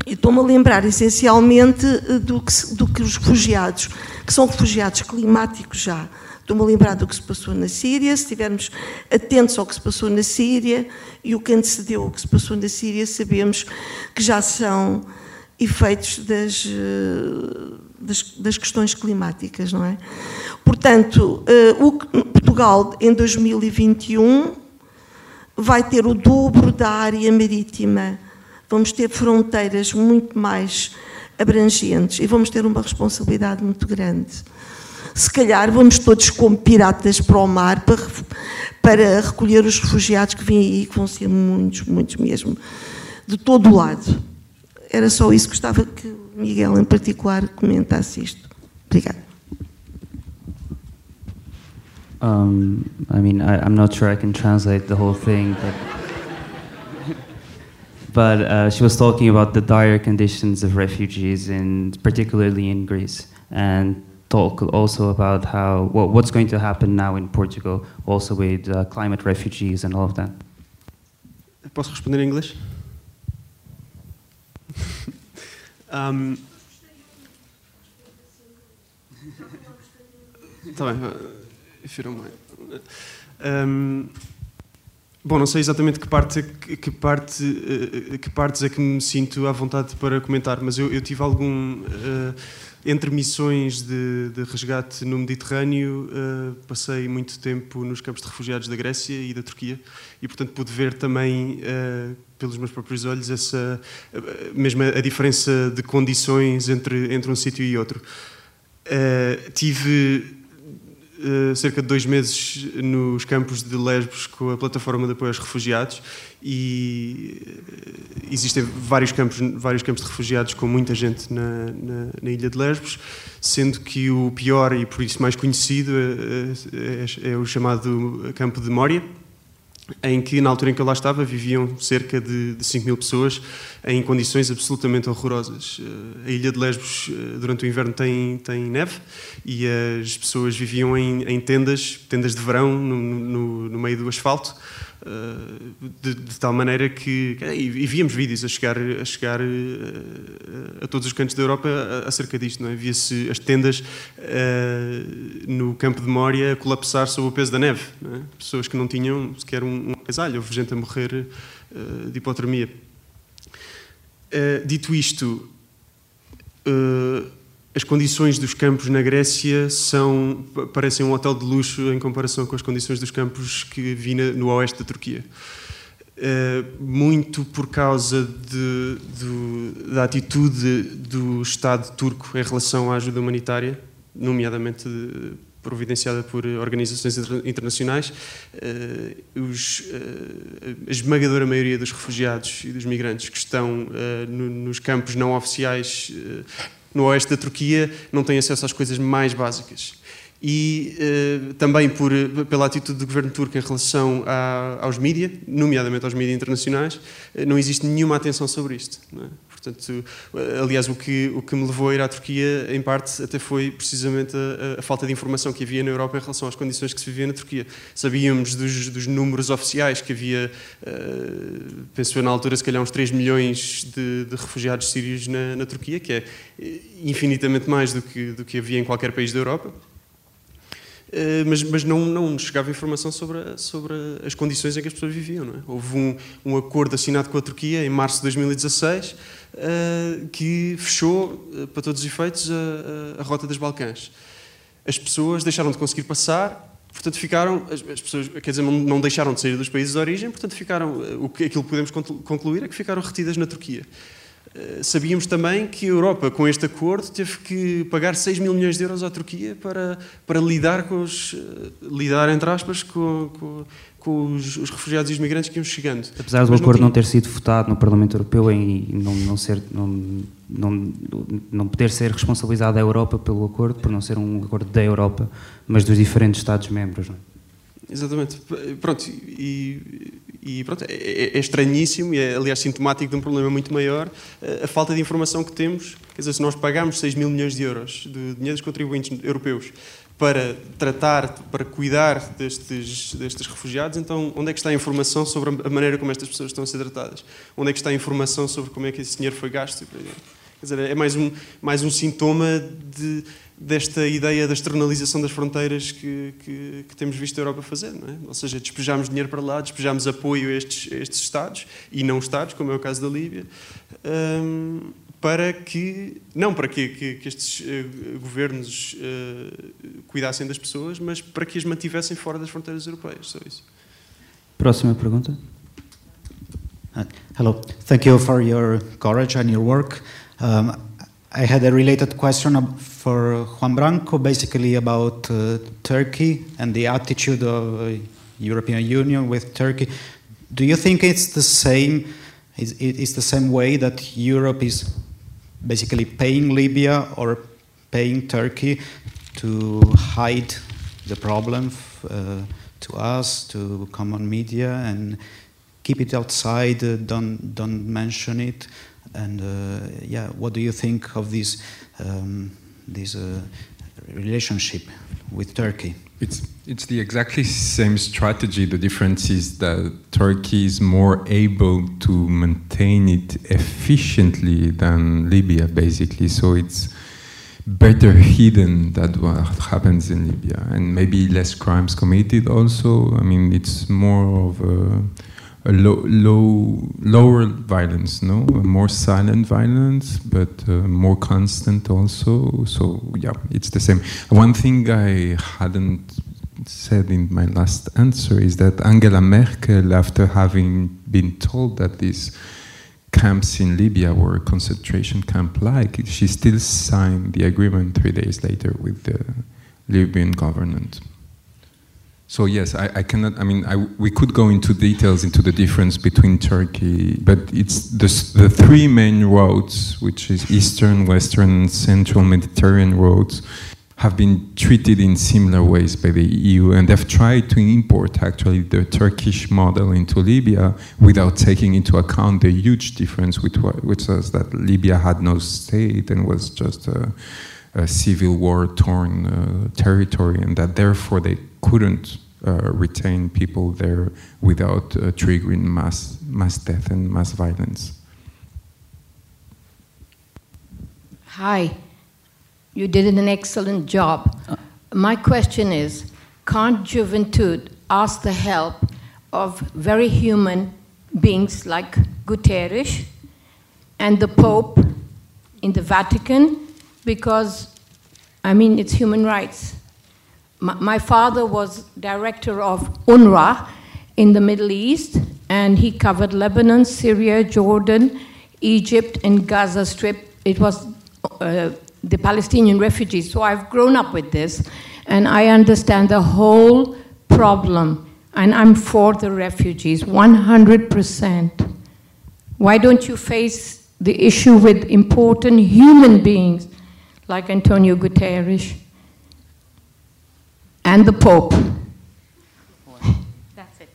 Speaker 6: Estou-me a lembrar essencialmente do que, do que os refugiados, que são refugiados climáticos já, estou-me a lembrar do que se passou na Síria, se estivermos atentos ao que se passou na Síria e o que antecedeu o que se passou na Síria, sabemos que já são efeitos das, das, das questões climáticas, não é? Portanto, o, Portugal em 2021 vai ter o dobro da área marítima vamos ter fronteiras muito mais abrangentes e vamos ter uma responsabilidade muito grande. Se calhar vamos todos como piratas para o mar para, para recolher os refugiados que vêm aí, que vão ser muitos, muitos mesmo, de todo o lado. Era só isso que gostava que o Miguel, em particular, comentasse isto. Obrigada.
Speaker 1: Um, I mean, I, I'm not sure I can translate the whole thing, but. But uh, she was talking about the dire conditions of refugees, in, particularly in Greece, and talk also about how well, what's going to happen now in Portugal, also with uh, climate refugees and all of that.
Speaker 3: Posso responder em inglês? um, tá bem, if you don't mind. Um, Bom, não sei exatamente que, parte, que, parte, eh, que partes é que me sinto à vontade para comentar, mas eu, eu tive algum. Uh, entre missões de, de, resgate no Mediterrâneo, uh, passei muito tempo nos campos de refugiados da Grécia e da Turquia e, portanto, pude ver também, uh, pelos meus próprios olhos, essa, mesmo a diferença de condições entre, entre um sítio e outro. tive eh, cerca de dois meses nos campos de Lesbos com a plataforma de apoio aos refugiados e eh, existem vários campos, vários campos de refugiados com muita gente na, na, na ilha de Lesbos, sendo que o pior e por isso mais conhecido é, é, é o chamado campo de Mória, em que, na altura em que eu lá estava, viviam cerca de, de 5 mil pessoas em condições absolutamente horrorosas. Eh, a ilha de Lesbos, eh, durante o inverno, tem, tem neve e as pessoas viviam em, em tendas, tendas de verão, no, no, no meio do asfalto, de, de, tal maneira que e, víamos vídeos a chegar a chegar a, a todos os cantos da Europa acerca disto não é? via-se as tendas uh, no campo de Mória a colapsar sob o peso da neve é? pessoas que não tinham sequer um, um casalho houve gente a morrer uh, de hipotermia dito isto as condições dos campos na Grécia são parecem um hotel de luxo em comparação com as condições dos campos que vi no oeste da Turquia. Uh, muito por causa de, de, da atitude do Estado turco em relação à ajuda humanitária, nomeadamente providenciada por organizações internacionais, uh, os, a esmagadora maioria dos refugiados e dos migrantes que estão no, nos campos não oficiais no oeste da Turquia não têm acesso às coisas mais básicas. E uh, também por, pela atitude do governo turco em relação a, aos mídias, nomeadamente aos mídias internacionais, uh, não existe nenhuma atenção sobre isto. É? Portanto, aliás, o que, o que me levou a ir à Turquia, em parte, até foi precisamente a, a, falta de informação que havia na Europa em relação às condições que se vivia na Turquia. Sabíamos dos, dos números oficiais que havia, uh, penso eu na altura, se calhar uns 3 milhões de, de refugiados sírios na, na, Turquia, que é infinitamente mais do que, do que havia em qualquer país da Europa. Uh, mas, mas não, não chegava informação sobre, a, sobre as condições em que as pessoas viviam. É? Houve um, um acordo assinado com a Turquia em março de 2016 uh, que fechou, uh, para todos os efeitos, a, a, rota dos Balcãs. As pessoas deixaram de conseguir passar Portanto, ficaram, as, as, pessoas, quer dizer, não, não, deixaram de sair dos países de origem, portanto, ficaram, o que, aquilo que podemos concluir é que ficaram retidas na Turquia. Sabíamos também que a Europa, com este acordo, teve que pagar 6 mil milhões de euros à Turquia para, para lidar com os, lidar, entre aspas, com, com, com os, os, refugiados e os migrantes que iam chegando.
Speaker 1: Apesar do acordo não, não, ter sido votado no Parlamento Europeu e não, não, ser, não, não, não poder ser responsabilizada a Europa pelo acordo, por não ser um acordo da Europa, mas dos diferentes Estados-membros. É?
Speaker 3: Exatamente. Pronto, e, e pronto, é, é, é, estranhíssimo e é, aliás, sintomático de um problema muito maior a, falta de informação que temos. Quer dizer, se nós pagamos 6 mil milhões de euros de dinheiro dos contribuintes europeus para tratar, para cuidar destes, destes refugiados, então onde é que está a informação sobre a maneira como estas pessoas estão a ser tratadas? Onde é que está a informação sobre como é que esse dinheiro foi gasto? Quer dizer, é mais um, mais um sintoma de, desta ideia da externalização das fronteiras que, que, que, temos visto a Europa fazer, não é? Ou seja, despejamos dinheiro para lá, despejamos apoio a estes, a estes Estados, e não Estados, como é o caso da Líbia, um, para que, não para que, que, que estes uh, governos uh, cuidassem das pessoas, mas para que as mantivessem fora das fronteiras europeias, só isso.
Speaker 1: Próxima pergunta.
Speaker 7: Uh, hello, thank you for your courage and your work. Um, I had a related question for Juan Branco, basically about uh, Turkey and the attitude of uh, European Union with Turkey. Do you think it's the same? Is it's the same way that Europe is basically paying Libya or paying Turkey to hide the problem uh, to us, to common media, and keep it outside. Uh, don't don't mention it. And uh, yeah, what do you think of this um, this uh, relationship with Turkey?
Speaker 4: It's it's the exactly same strategy. The difference is that Turkey is more able to maintain it efficiently than Libya, basically. So it's better hidden than what happens in Libya, and maybe less crimes committed. Also, I mean, it's more of a a low, low, lower violence, no, a more silent violence, but uh, more constant also. So yeah, it's the same. One thing I hadn't said in my last answer is that Angela Merkel, after having been told that these camps in Libya were concentration camp-like, she still signed the agreement three days later with the Libyan government. So yes, I, I cannot. I mean, I, we could go into details into the difference between Turkey, but it's the, the three main roads, which is Eastern, Western, and Central Mediterranean roads, have been treated in similar ways by the EU, and they've tried to import actually the Turkish model into Libya without taking into account the huge difference, which was, that Libya had no state and was just a, a civil war torn uh, territory, and that therefore they couldn't uh, retain people there without uh, triggering mass, mass death and mass violence.
Speaker 8: Hi, you did an excellent job. My question is can't Juventud ask the help of very human beings like Guterres and the Pope in the Vatican? Because, I mean, it's human rights. My, father was director of UNRWA in the Middle East, and he covered Lebanon, Syria, Jordan, Egypt, and Gaza Strip. It was uh, the Palestinian refugees. So I've grown up with this, and I understand the whole problem. And I'm for the refugees, 100%. Why don't you face the issue with important human beings like Antonio Guterres? and the Pope. That's it.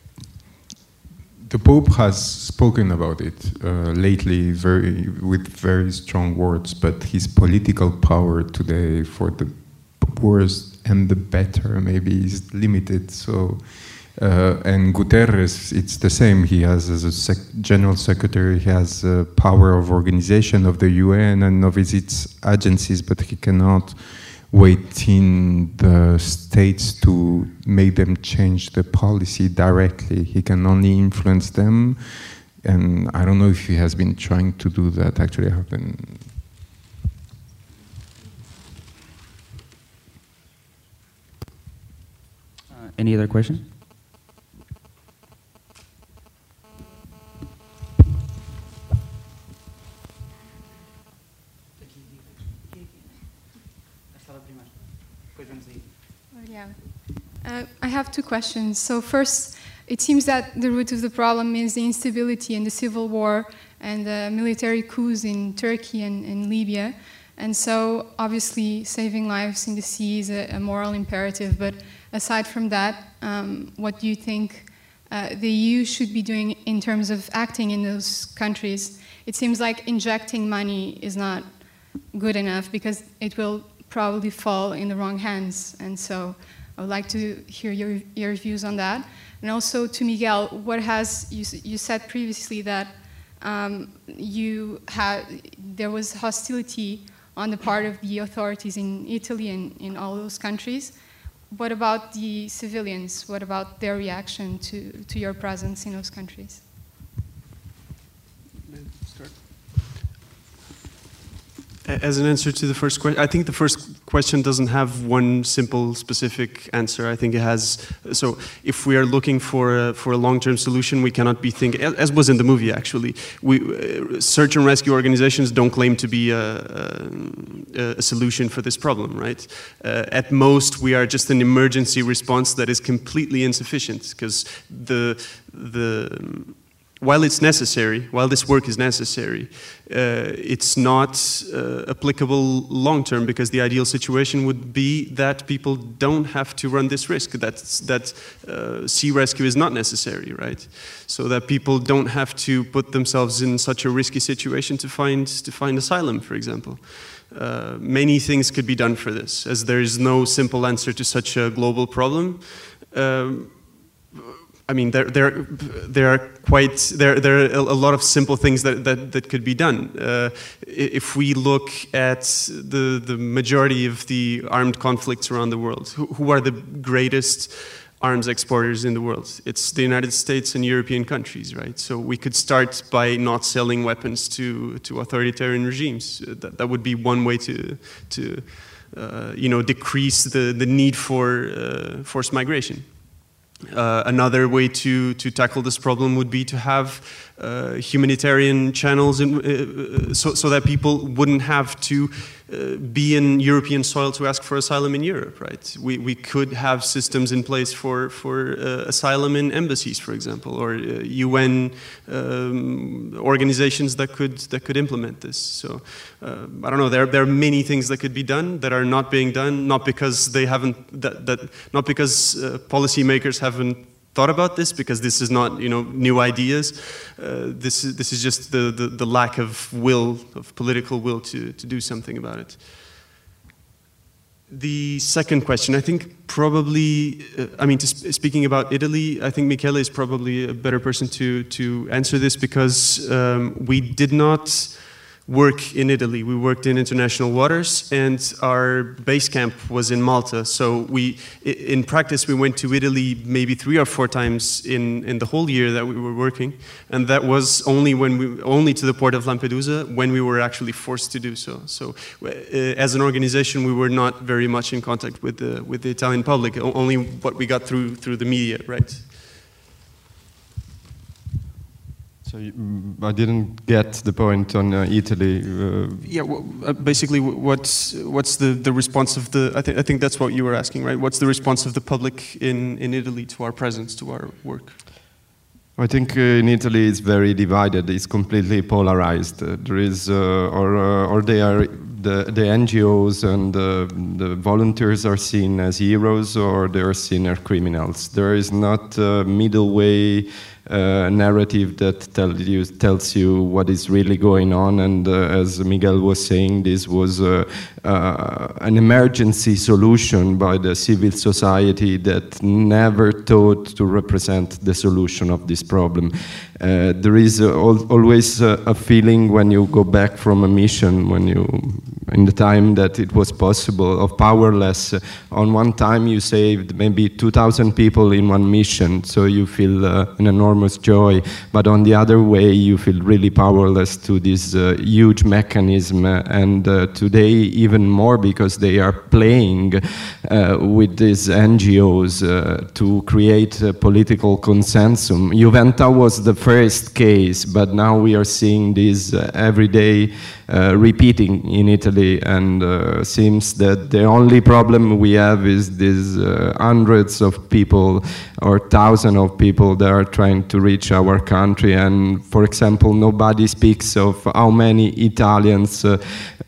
Speaker 4: The Pope has spoken about it uh, lately, very with very strong words. But his political power today, for the worse and the better, maybe is limited. So. Uh, and Guterres, it's the same. He has, as a sec general secretary, he has uh, power of organization of the UN and of its agencies, but he cannot waiting the states to make them change the policy directly. He can only influence them, and I don't know if he has been trying to do that. Actually, I have been.
Speaker 1: Uh, any other question?
Speaker 9: Yeah. Uh, I have two questions. So first, it seems that the root of the problem is the instability and the civil war and the military coups in Turkey and, and Libya. And so, obviously, saving lives in the sea is a, a moral imperative. But aside from that, um, what do you think uh, the EU should be doing in terms of acting in those countries? It seems like injecting money is not good enough because it will probably fall in the wrong hands. And so, I would like to hear your, your views on that. And also to Miguel, what has you, you said previously that um, you had there was hostility on the part of the authorities in Italy and in all those countries. What about the civilians? What about their reaction to, to your presence in those countries?
Speaker 3: As an answer to the first question, I think the first question doesn't have one simple, specific answer. I think it has. So, if we are looking for a, for a long-term solution, we cannot be thinking, as was in the movie actually. We uh, search and rescue organizations don't claim to be a, a, a solution for this problem, right? Uh, at most, we are just an emergency response that is completely insufficient because the the while it's necessary, while this work is necessary, uh, it's not uh, applicable long term because the ideal situation would be that people don't have to run this risk, that, that uh, sea rescue is not necessary, right? So that people don't have to put themselves in such a risky situation to find, to find asylum, for example. Uh, many things could be done for this, as there is no simple answer to such a global problem. Um, I mean, there, there, there are quite there, there are a lot of simple things that, that, that could be done. Uh, if we look at the, the majority of the armed conflicts around the world, who, who are the greatest arms exporters in the world? It's the United States and European countries, right? So we could start by not selling weapons to, to authoritarian regimes. Uh, that, that would be one way to, to uh, you know, decrease the, the need for uh, forced migration. Uh, another way to, to tackle this problem would be to have uh, humanitarian channels in, uh, uh so, so that people wouldn't have to uh, be in European soil to ask for asylum in Europe, right? We, we could have systems in place for, for uh, asylum in embassies, for example, or UN um, organizations that could, that could implement this. So, I don't know, there, there are many things that could be done that are not being done, not because they haven't, that, that, not because policymakers haven't thought about this because this is not you know new ideas. Uh, this is this is just the, the, the lack of will of political will to to do something about it. The second question, I think probably, uh, I mean, sp speaking about Italy, I think Michele is probably a better person to to answer this because um, we did not work in Italy. We worked in international waters, and our base camp was in Malta. So we, in practice, we went to Italy maybe three or four times in, in the whole year that we were working, and that was only when we only to the port of Lampedusa when we were actually forced to do so. So, uh, as an organization, we were not very much in contact with the with the Italian public. Only what we got through through the media, right?
Speaker 2: So you, mm, I didn't get the point on uh, Italy. Uh,
Speaker 3: yeah, well, uh, basically, what's what's the, the response of the? I think I think that's what you were asking, right? What's the response of the public in in Italy to our presence, to our work?
Speaker 2: I think uh, in Italy it's very divided. It's completely polarized. Uh, there is, uh, or or they are the the NGOs and the volunteers are seen as heroes, or they are seen as criminals. There is not a middle way uh, narrative that tell you, tells you what is really going on. And uh, as Miguel was saying, this was uh, uh, an emergency solution by the civil society that never thought to represent the solution of this problem. Uh, there is al always a feeling when you go back from a mission, when you in the time that it was possible of powerless. On one time, you saved maybe 2,000 people in one mission, so you feel uh, an enormous joy. But on the other way, you feel really powerless to this uh, huge mechanism, uh, and uh, today even more because they are playing uh, with these NGOs uh, to create political consensus. Juventa was the first case, but now we are seeing this every day repeating in Italy, and seems that the only problem we have is these hundreds of people or thousands of people that are trying to reach our country. And for example, nobody speaks of how many Italians uh,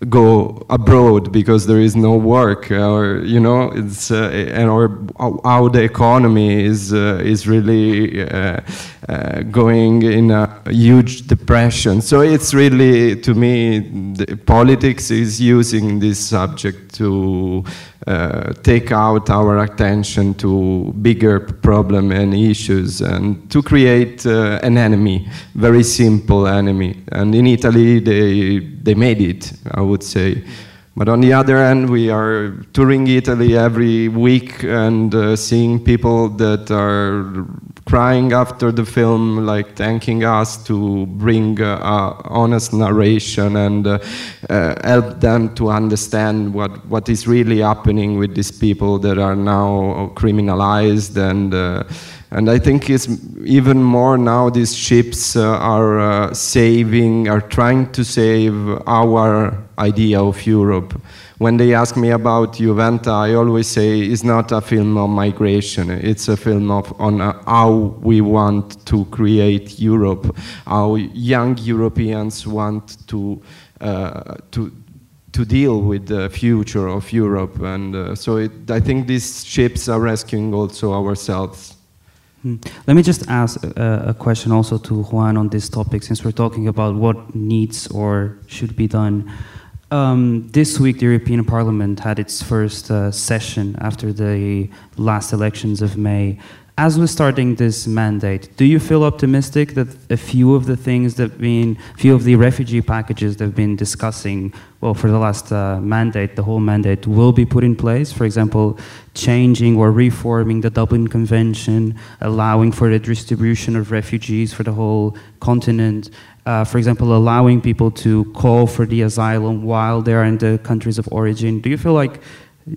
Speaker 2: go abroad because there is no work, or you know, it's uh, and or how the economy is uh, is really uh, uh, going in a huge depression. So it's really, to me, politics is using this subject to uh, take out our attention to bigger problem and issues and to create uh, an enemy, very simple enemy. And in Italy, they, they made it, I would say. But on the other hand, we are touring Italy every week and uh, seeing people that are crying after the film, like thanking us to bring uh, honest narration and uh, uh, help them to understand what, what is really happening with these people that are now criminalized and uh, and I think it's even more now these ships uh, are uh, saving, are trying to save our idea of Europe when they ask me about Juventa, I always say it's not a film on migration. It's a film of on uh, how we want to create Europe, how young Europeans want to uh, to to deal with the future of Europe, and uh, so it, I think these ships are rescuing also ourselves.
Speaker 1: Hmm. Let me just ask a, a question also to Juan on this topic, since we're talking about what needs or should be done. Um, this week, the European Parliament had its first uh, session after the last elections of May. As we're starting this mandate, do you feel optimistic that a few of the things that been, few of the refugee packages that have been discussing, well, for the last uh, mandate, the whole mandate, will be put in place? For example, changing or reforming the Dublin Convention, allowing for the distribution of refugees for the whole continent, uh, for example, allowing people to call for the asylum while they're in the countries of origin. Do you feel like,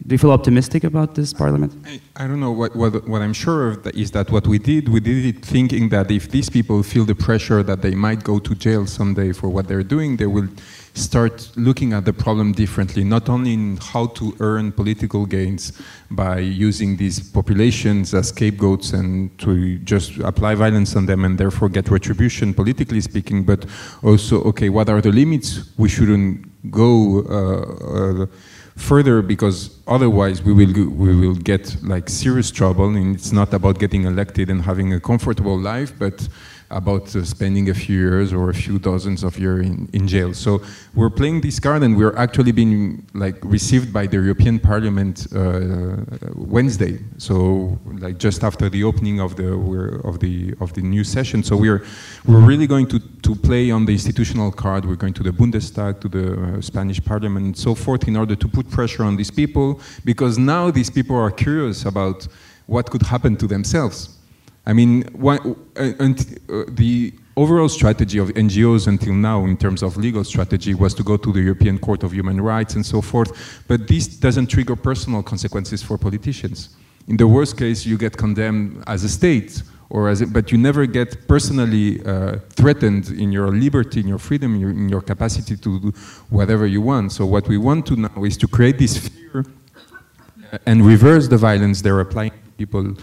Speaker 1: do you feel optimistic about this parliament?
Speaker 4: I, I don't know. What, what, what I'm sure of is that what we did, we did it thinking that if these people feel the pressure that they might go to jail someday for what they're doing, they will start looking at the problem differently, not only in how to earn political gains by using these populations as scapegoats and to just apply violence on them and therefore get retribution, politically speaking, but also, okay, what are the limits? We shouldn't go uh, uh, further because otherwise we will we will get like serious trouble and it's not about getting elected and having a comfortable life but about uh, spending a few years or a few dozens of years in, in jail. So we're playing this card, and we're actually being like received by the European Parliament uh, Wednesday. So like just after the opening of the of the of the new session. So we're we're really going to to play on the institutional card. We're going to the Bundestag, to the uh, Spanish Parliament, and so forth, in order to put pressure on these people, because now these people are curious about what could happen to themselves I mean, uh, uh, the overall strategy of NGOs until now, in terms of legal strategy, was to go to the European Court of Human Rights and so forth. But this doesn't trigger personal consequences for politicians. In the worst case, you get condemned as a state, or as a, but you never get personally uh, threatened in your liberty, in your freedom, in your, in your capacity to do whatever you want. So what we want to now is to create this fear uh, and reverse the violence they're applying to people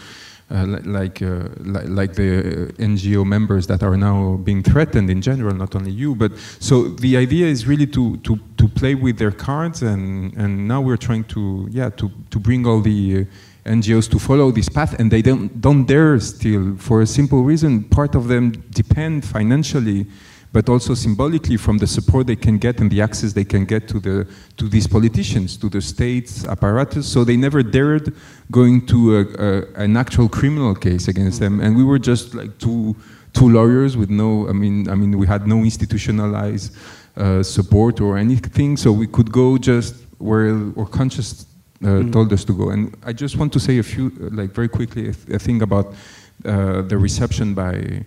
Speaker 4: like, uh, like, like the NGO members that are now being threatened in general, not only you. But so the idea is really to to, to play with their cards, and and now we're trying to yeah to to bring all the uh, NGOs to follow this path, and they don't don't dare still for a simple reason. Part of them depend financially but also symbolically from the support they can get and the access they can get to the to these politicians, to the state's apparatus. So they never dared going to a, a, an actual criminal case against them, and we were just like too two lawyers with no, I mean, I mean, we had no institutionalized uh, support or anything, so we could go just where our conscience uh, mm. told us to go. And I just want to say a few, like very quickly, a, thing about uh, the reception by.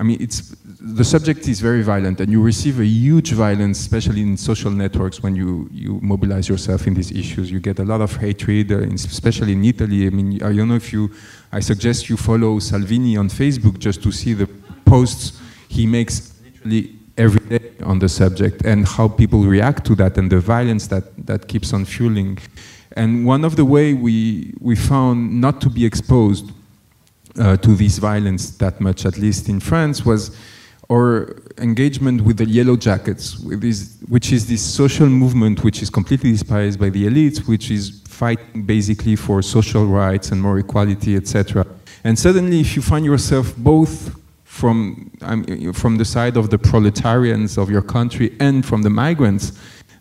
Speaker 4: I mean, it's the subject is very violent, and you receive a huge violence, especially in social networks, when you, you mobilize yourself in these issues. You get a lot of hatred, uh, especially in Italy. I mean, I don't know if you. I suggest you follow Salvini on Facebook just to see the posts he makes literally every day on the subject and how people react to that and the violence that, that keeps on fueling. And one of the way we, we found not to be exposed uh, to this violence that much, at least in France, was our engagement with the Yellow Jackets, which is this social movement which is completely despised by the elites, which is fighting basically for social rights and more equality, etc. And suddenly, if you find yourself both from, um, from the side of the proletarians of your country and from the migrants,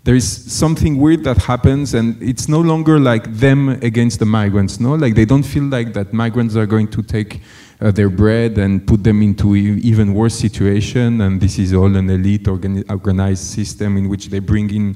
Speaker 4: there is something weird that happens and it's no longer like them against the migrants, no? Like they don't feel like that migrants are going to take uh, their bread and put them into even worse situation and this is all an elite organi organized system in which they bring in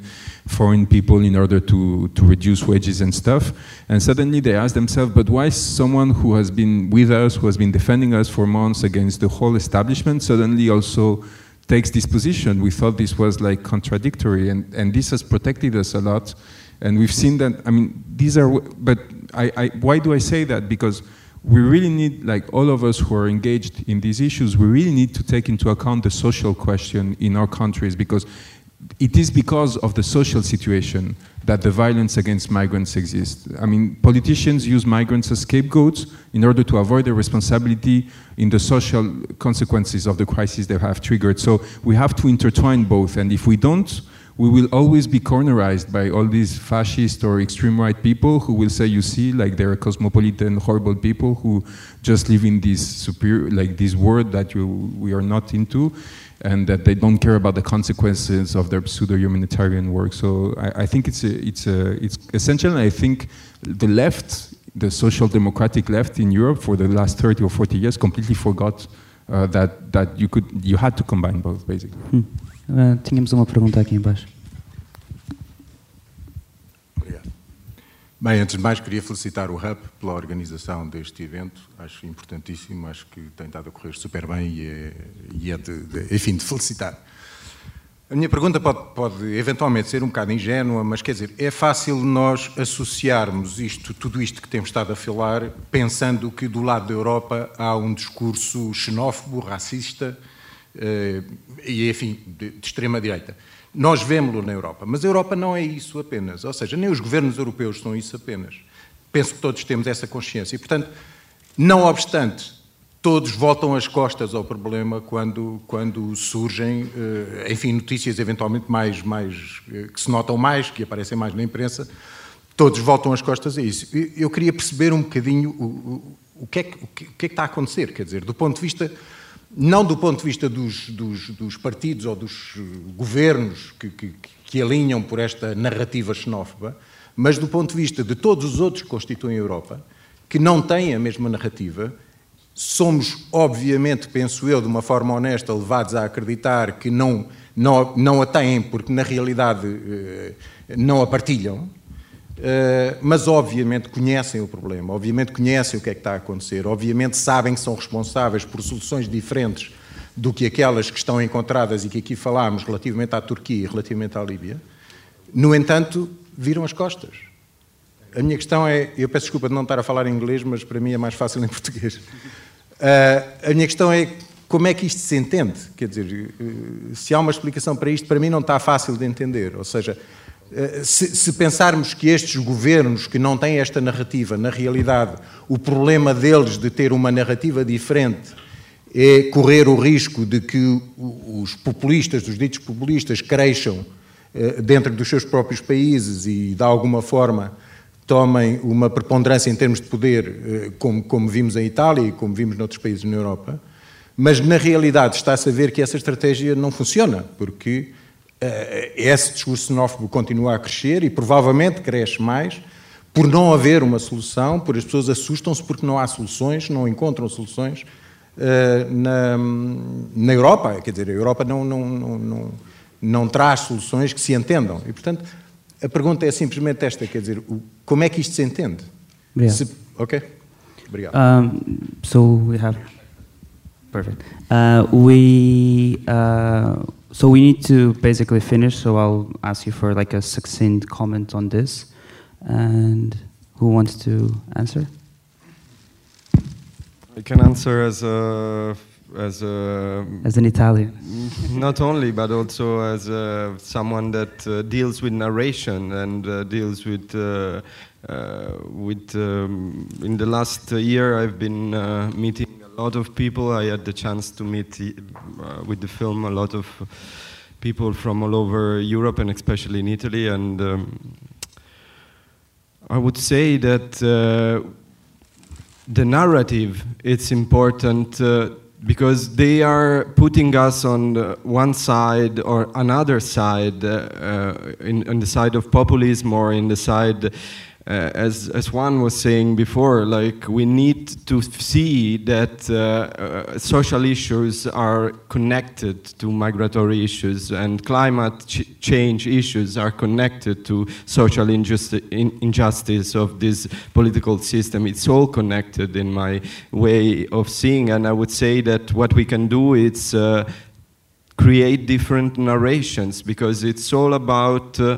Speaker 4: foreign people in order to, to reduce wages and stuff. And suddenly they ask themselves, but why someone who has been with us, who has been defending us for months against the whole establishment, suddenly also takes this position? We thought this was like contradictory, and, and this has protected us a lot. And we've seen that, I mean, these are, but I, I, why do I say that? Because we really need, like all of us who are engaged in these issues, we really need to take into account the social question in our countries because it is because of the social situation that the violence against migrants exists. I mean, politicians use migrants as scapegoats in order to avoid their responsibility in the social consequences of the crisis they have triggered. So we have to intertwine both, and if we don't, we will always be cornerized by all these fascist or extreme right people who will say, you see, like they're cosmopolitan, horrible people who just live in this superior, like this world that you, we are not into and that they don't care about the consequences of their pseudo-humanitarian work. So I, I, think it's, a, it's, a, it's essential, I think the left, the social democratic left in Europe for the last 30 or 40 years completely forgot uh, that, that you, could, you had to combine both, basically.
Speaker 1: Hmm. Uh, tínhamos uma pergunta aqui embaixo.
Speaker 10: Bem, antes de mais, queria felicitar o RAP pela organização deste evento. Acho importantíssimo, acho que tem estado a correr super bem e é, e é de, de, enfim, de felicitar. A minha pergunta pode, pode, eventualmente ser um bocado ingênua, mas quer dizer, é fácil nós associarmos isto, tudo isto que temos estado a falar, pensando que do lado da Europa há um discurso xenófobo, racista eh, e, enfim, de, de extrema-direita. Nós vemos-lo na Europa, mas a Europa não é isso apenas, ou seja, nem os governos europeus são isso apenas. Penso que todos temos essa consciência e, portanto, não obstante, todos voltam as costas ao problema quando, quando surgem, eh, enfim, notícias eventualmente mais, mais, eh, que se notam mais, que aparecem mais na imprensa, todos voltam as costas a isso. Eu queria perceber um bocadinho o, o, o, que, é que, o que é que está a acontecer, quer dizer, do ponto de vista não do ponto de vista dos, dos, dos partidos ou dos governos que, que, que, alinham por esta narrativa xenófoba, mas do ponto de vista de todos os outros que constituem a Europa, que não têm a mesma narrativa. Somos, obviamente, penso eu, de uma forma honesta, levados a acreditar que não, não, não a têm, porque na realidade eh, não a partilham, mas obviamente conhecem o problema, obviamente conhecem o que é que está a acontecer, obviamente sabem que são responsáveis por soluções diferentes do que aquelas que estão encontradas e que aqui falámos relativamente à Turquia e relativamente à Líbia. No entanto, viram as costas. A minha questão é, eu peço desculpa de não estar a falar em inglês, mas para mim é mais fácil em português. Uh, a minha questão é como é que isto se entende? Quer dizer, uh, se há uma explicação para isto, para mim não está fácil de entender. Ou seja, eh, se, se, pensarmos que estes governos que não têm esta narrativa, na realidade, o problema deles de ter uma narrativa diferente é correr o risco de que os populistas, os ditos populistas, cresçam eh, dentro dos seus próprios países e, de alguma forma, tomem uma preponderância em termos de poder, eh, como, como vimos em Itália e como vimos noutros países na Europa. Mas, na realidade, está-se a ver que essa estratégia não funciona, porque eh, esse discurso xenófobo continua a crescer e provavelmente cresce mais por não haver uma solução, por as pessoas assustam-se porque não há soluções, não encontram soluções eh, na, na Europa, quer dizer, a Europa não, não, não, não, não traz soluções que se entendam. E, portanto, a pergunta é simplesmente esta, quer dizer, como é que isto se entende?
Speaker 1: Yeah.
Speaker 10: Se- ok? Obrigado.
Speaker 1: Um, so we have perfect. Uh, we uh, so we need to basically finish. So I'll ask you for like a succinct comment on this, and who wants to answer?
Speaker 2: I can answer as a as a
Speaker 1: As an Italian.
Speaker 2: not only but also as uh, someone that uh, deals with narration and uh, deals with uh, uh, with um, in the last year I've been uh, meeting a lot of people. I had the chance to meet uh, with the film a lot of people from all over Europe and especially in Italy. And um, I would say that uh, the narrative it's important uh, because they are putting us on one side or another side uh, in, on the side of populism or in the side uh, as as Juan was saying before like we need to see that uh, uh, social issues are connected to migratory issues and climate ch- change issues are connected to social injusti- in- injustice of this political system. It's all connected in my way of seeing and i would say that what we can do is uh, create different narrations because it's all about uh,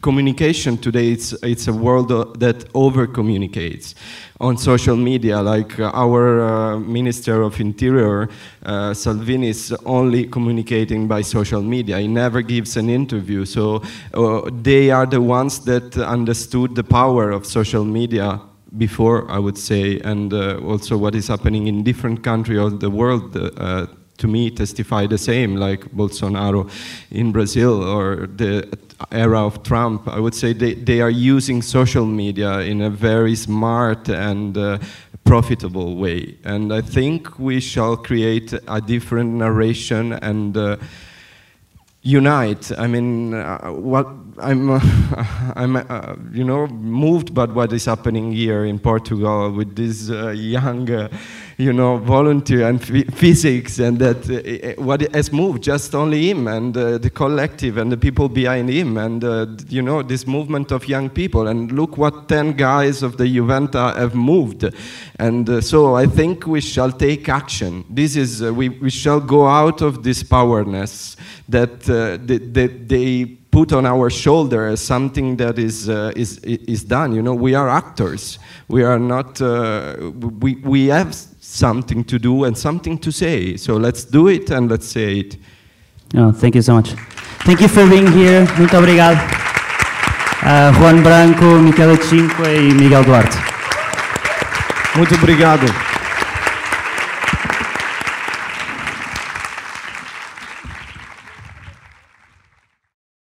Speaker 2: communication today it's it's a world that over communicates on social media like uh, our uh, minister of interior uh, salvini is only communicating by social media. He never gives an interview. So uh, they are the ones that understood the power of social media before i would say and uh, also what is happening in different countries of the world uh, to me testify the same, like Bolsonaro in Brazil or the era of Trump. I would say they, they are using social media in a very smart and uh, profitable way. And I think we shall create a different narration and uh, unite. I mean, uh, what I'm, I'm, uh, you know, moved by what is happening here in Portugal with this uh, young, uh, you know, volunteer and phy- physics, and that uh, uh, what has moved just only him and uh, the collective and the people behind him, and uh, you know, this movement of young people. And look what ten guys of the Juventa have moved, and uh, so I think we shall take action. This is uh, we we shall go out of this powerness that uh, that, they put on our shoulder as something that is uh, is is done. You know, we are actors. We are not. Uh, we we have something to do and something to say. So let's do it and let's say it.
Speaker 1: Oh, thank you so much. Thank you for being here. Muito obrigado. Uh, Juan Branco, Michele Cinque e Miguel Duarte.
Speaker 2: Muito obrigado.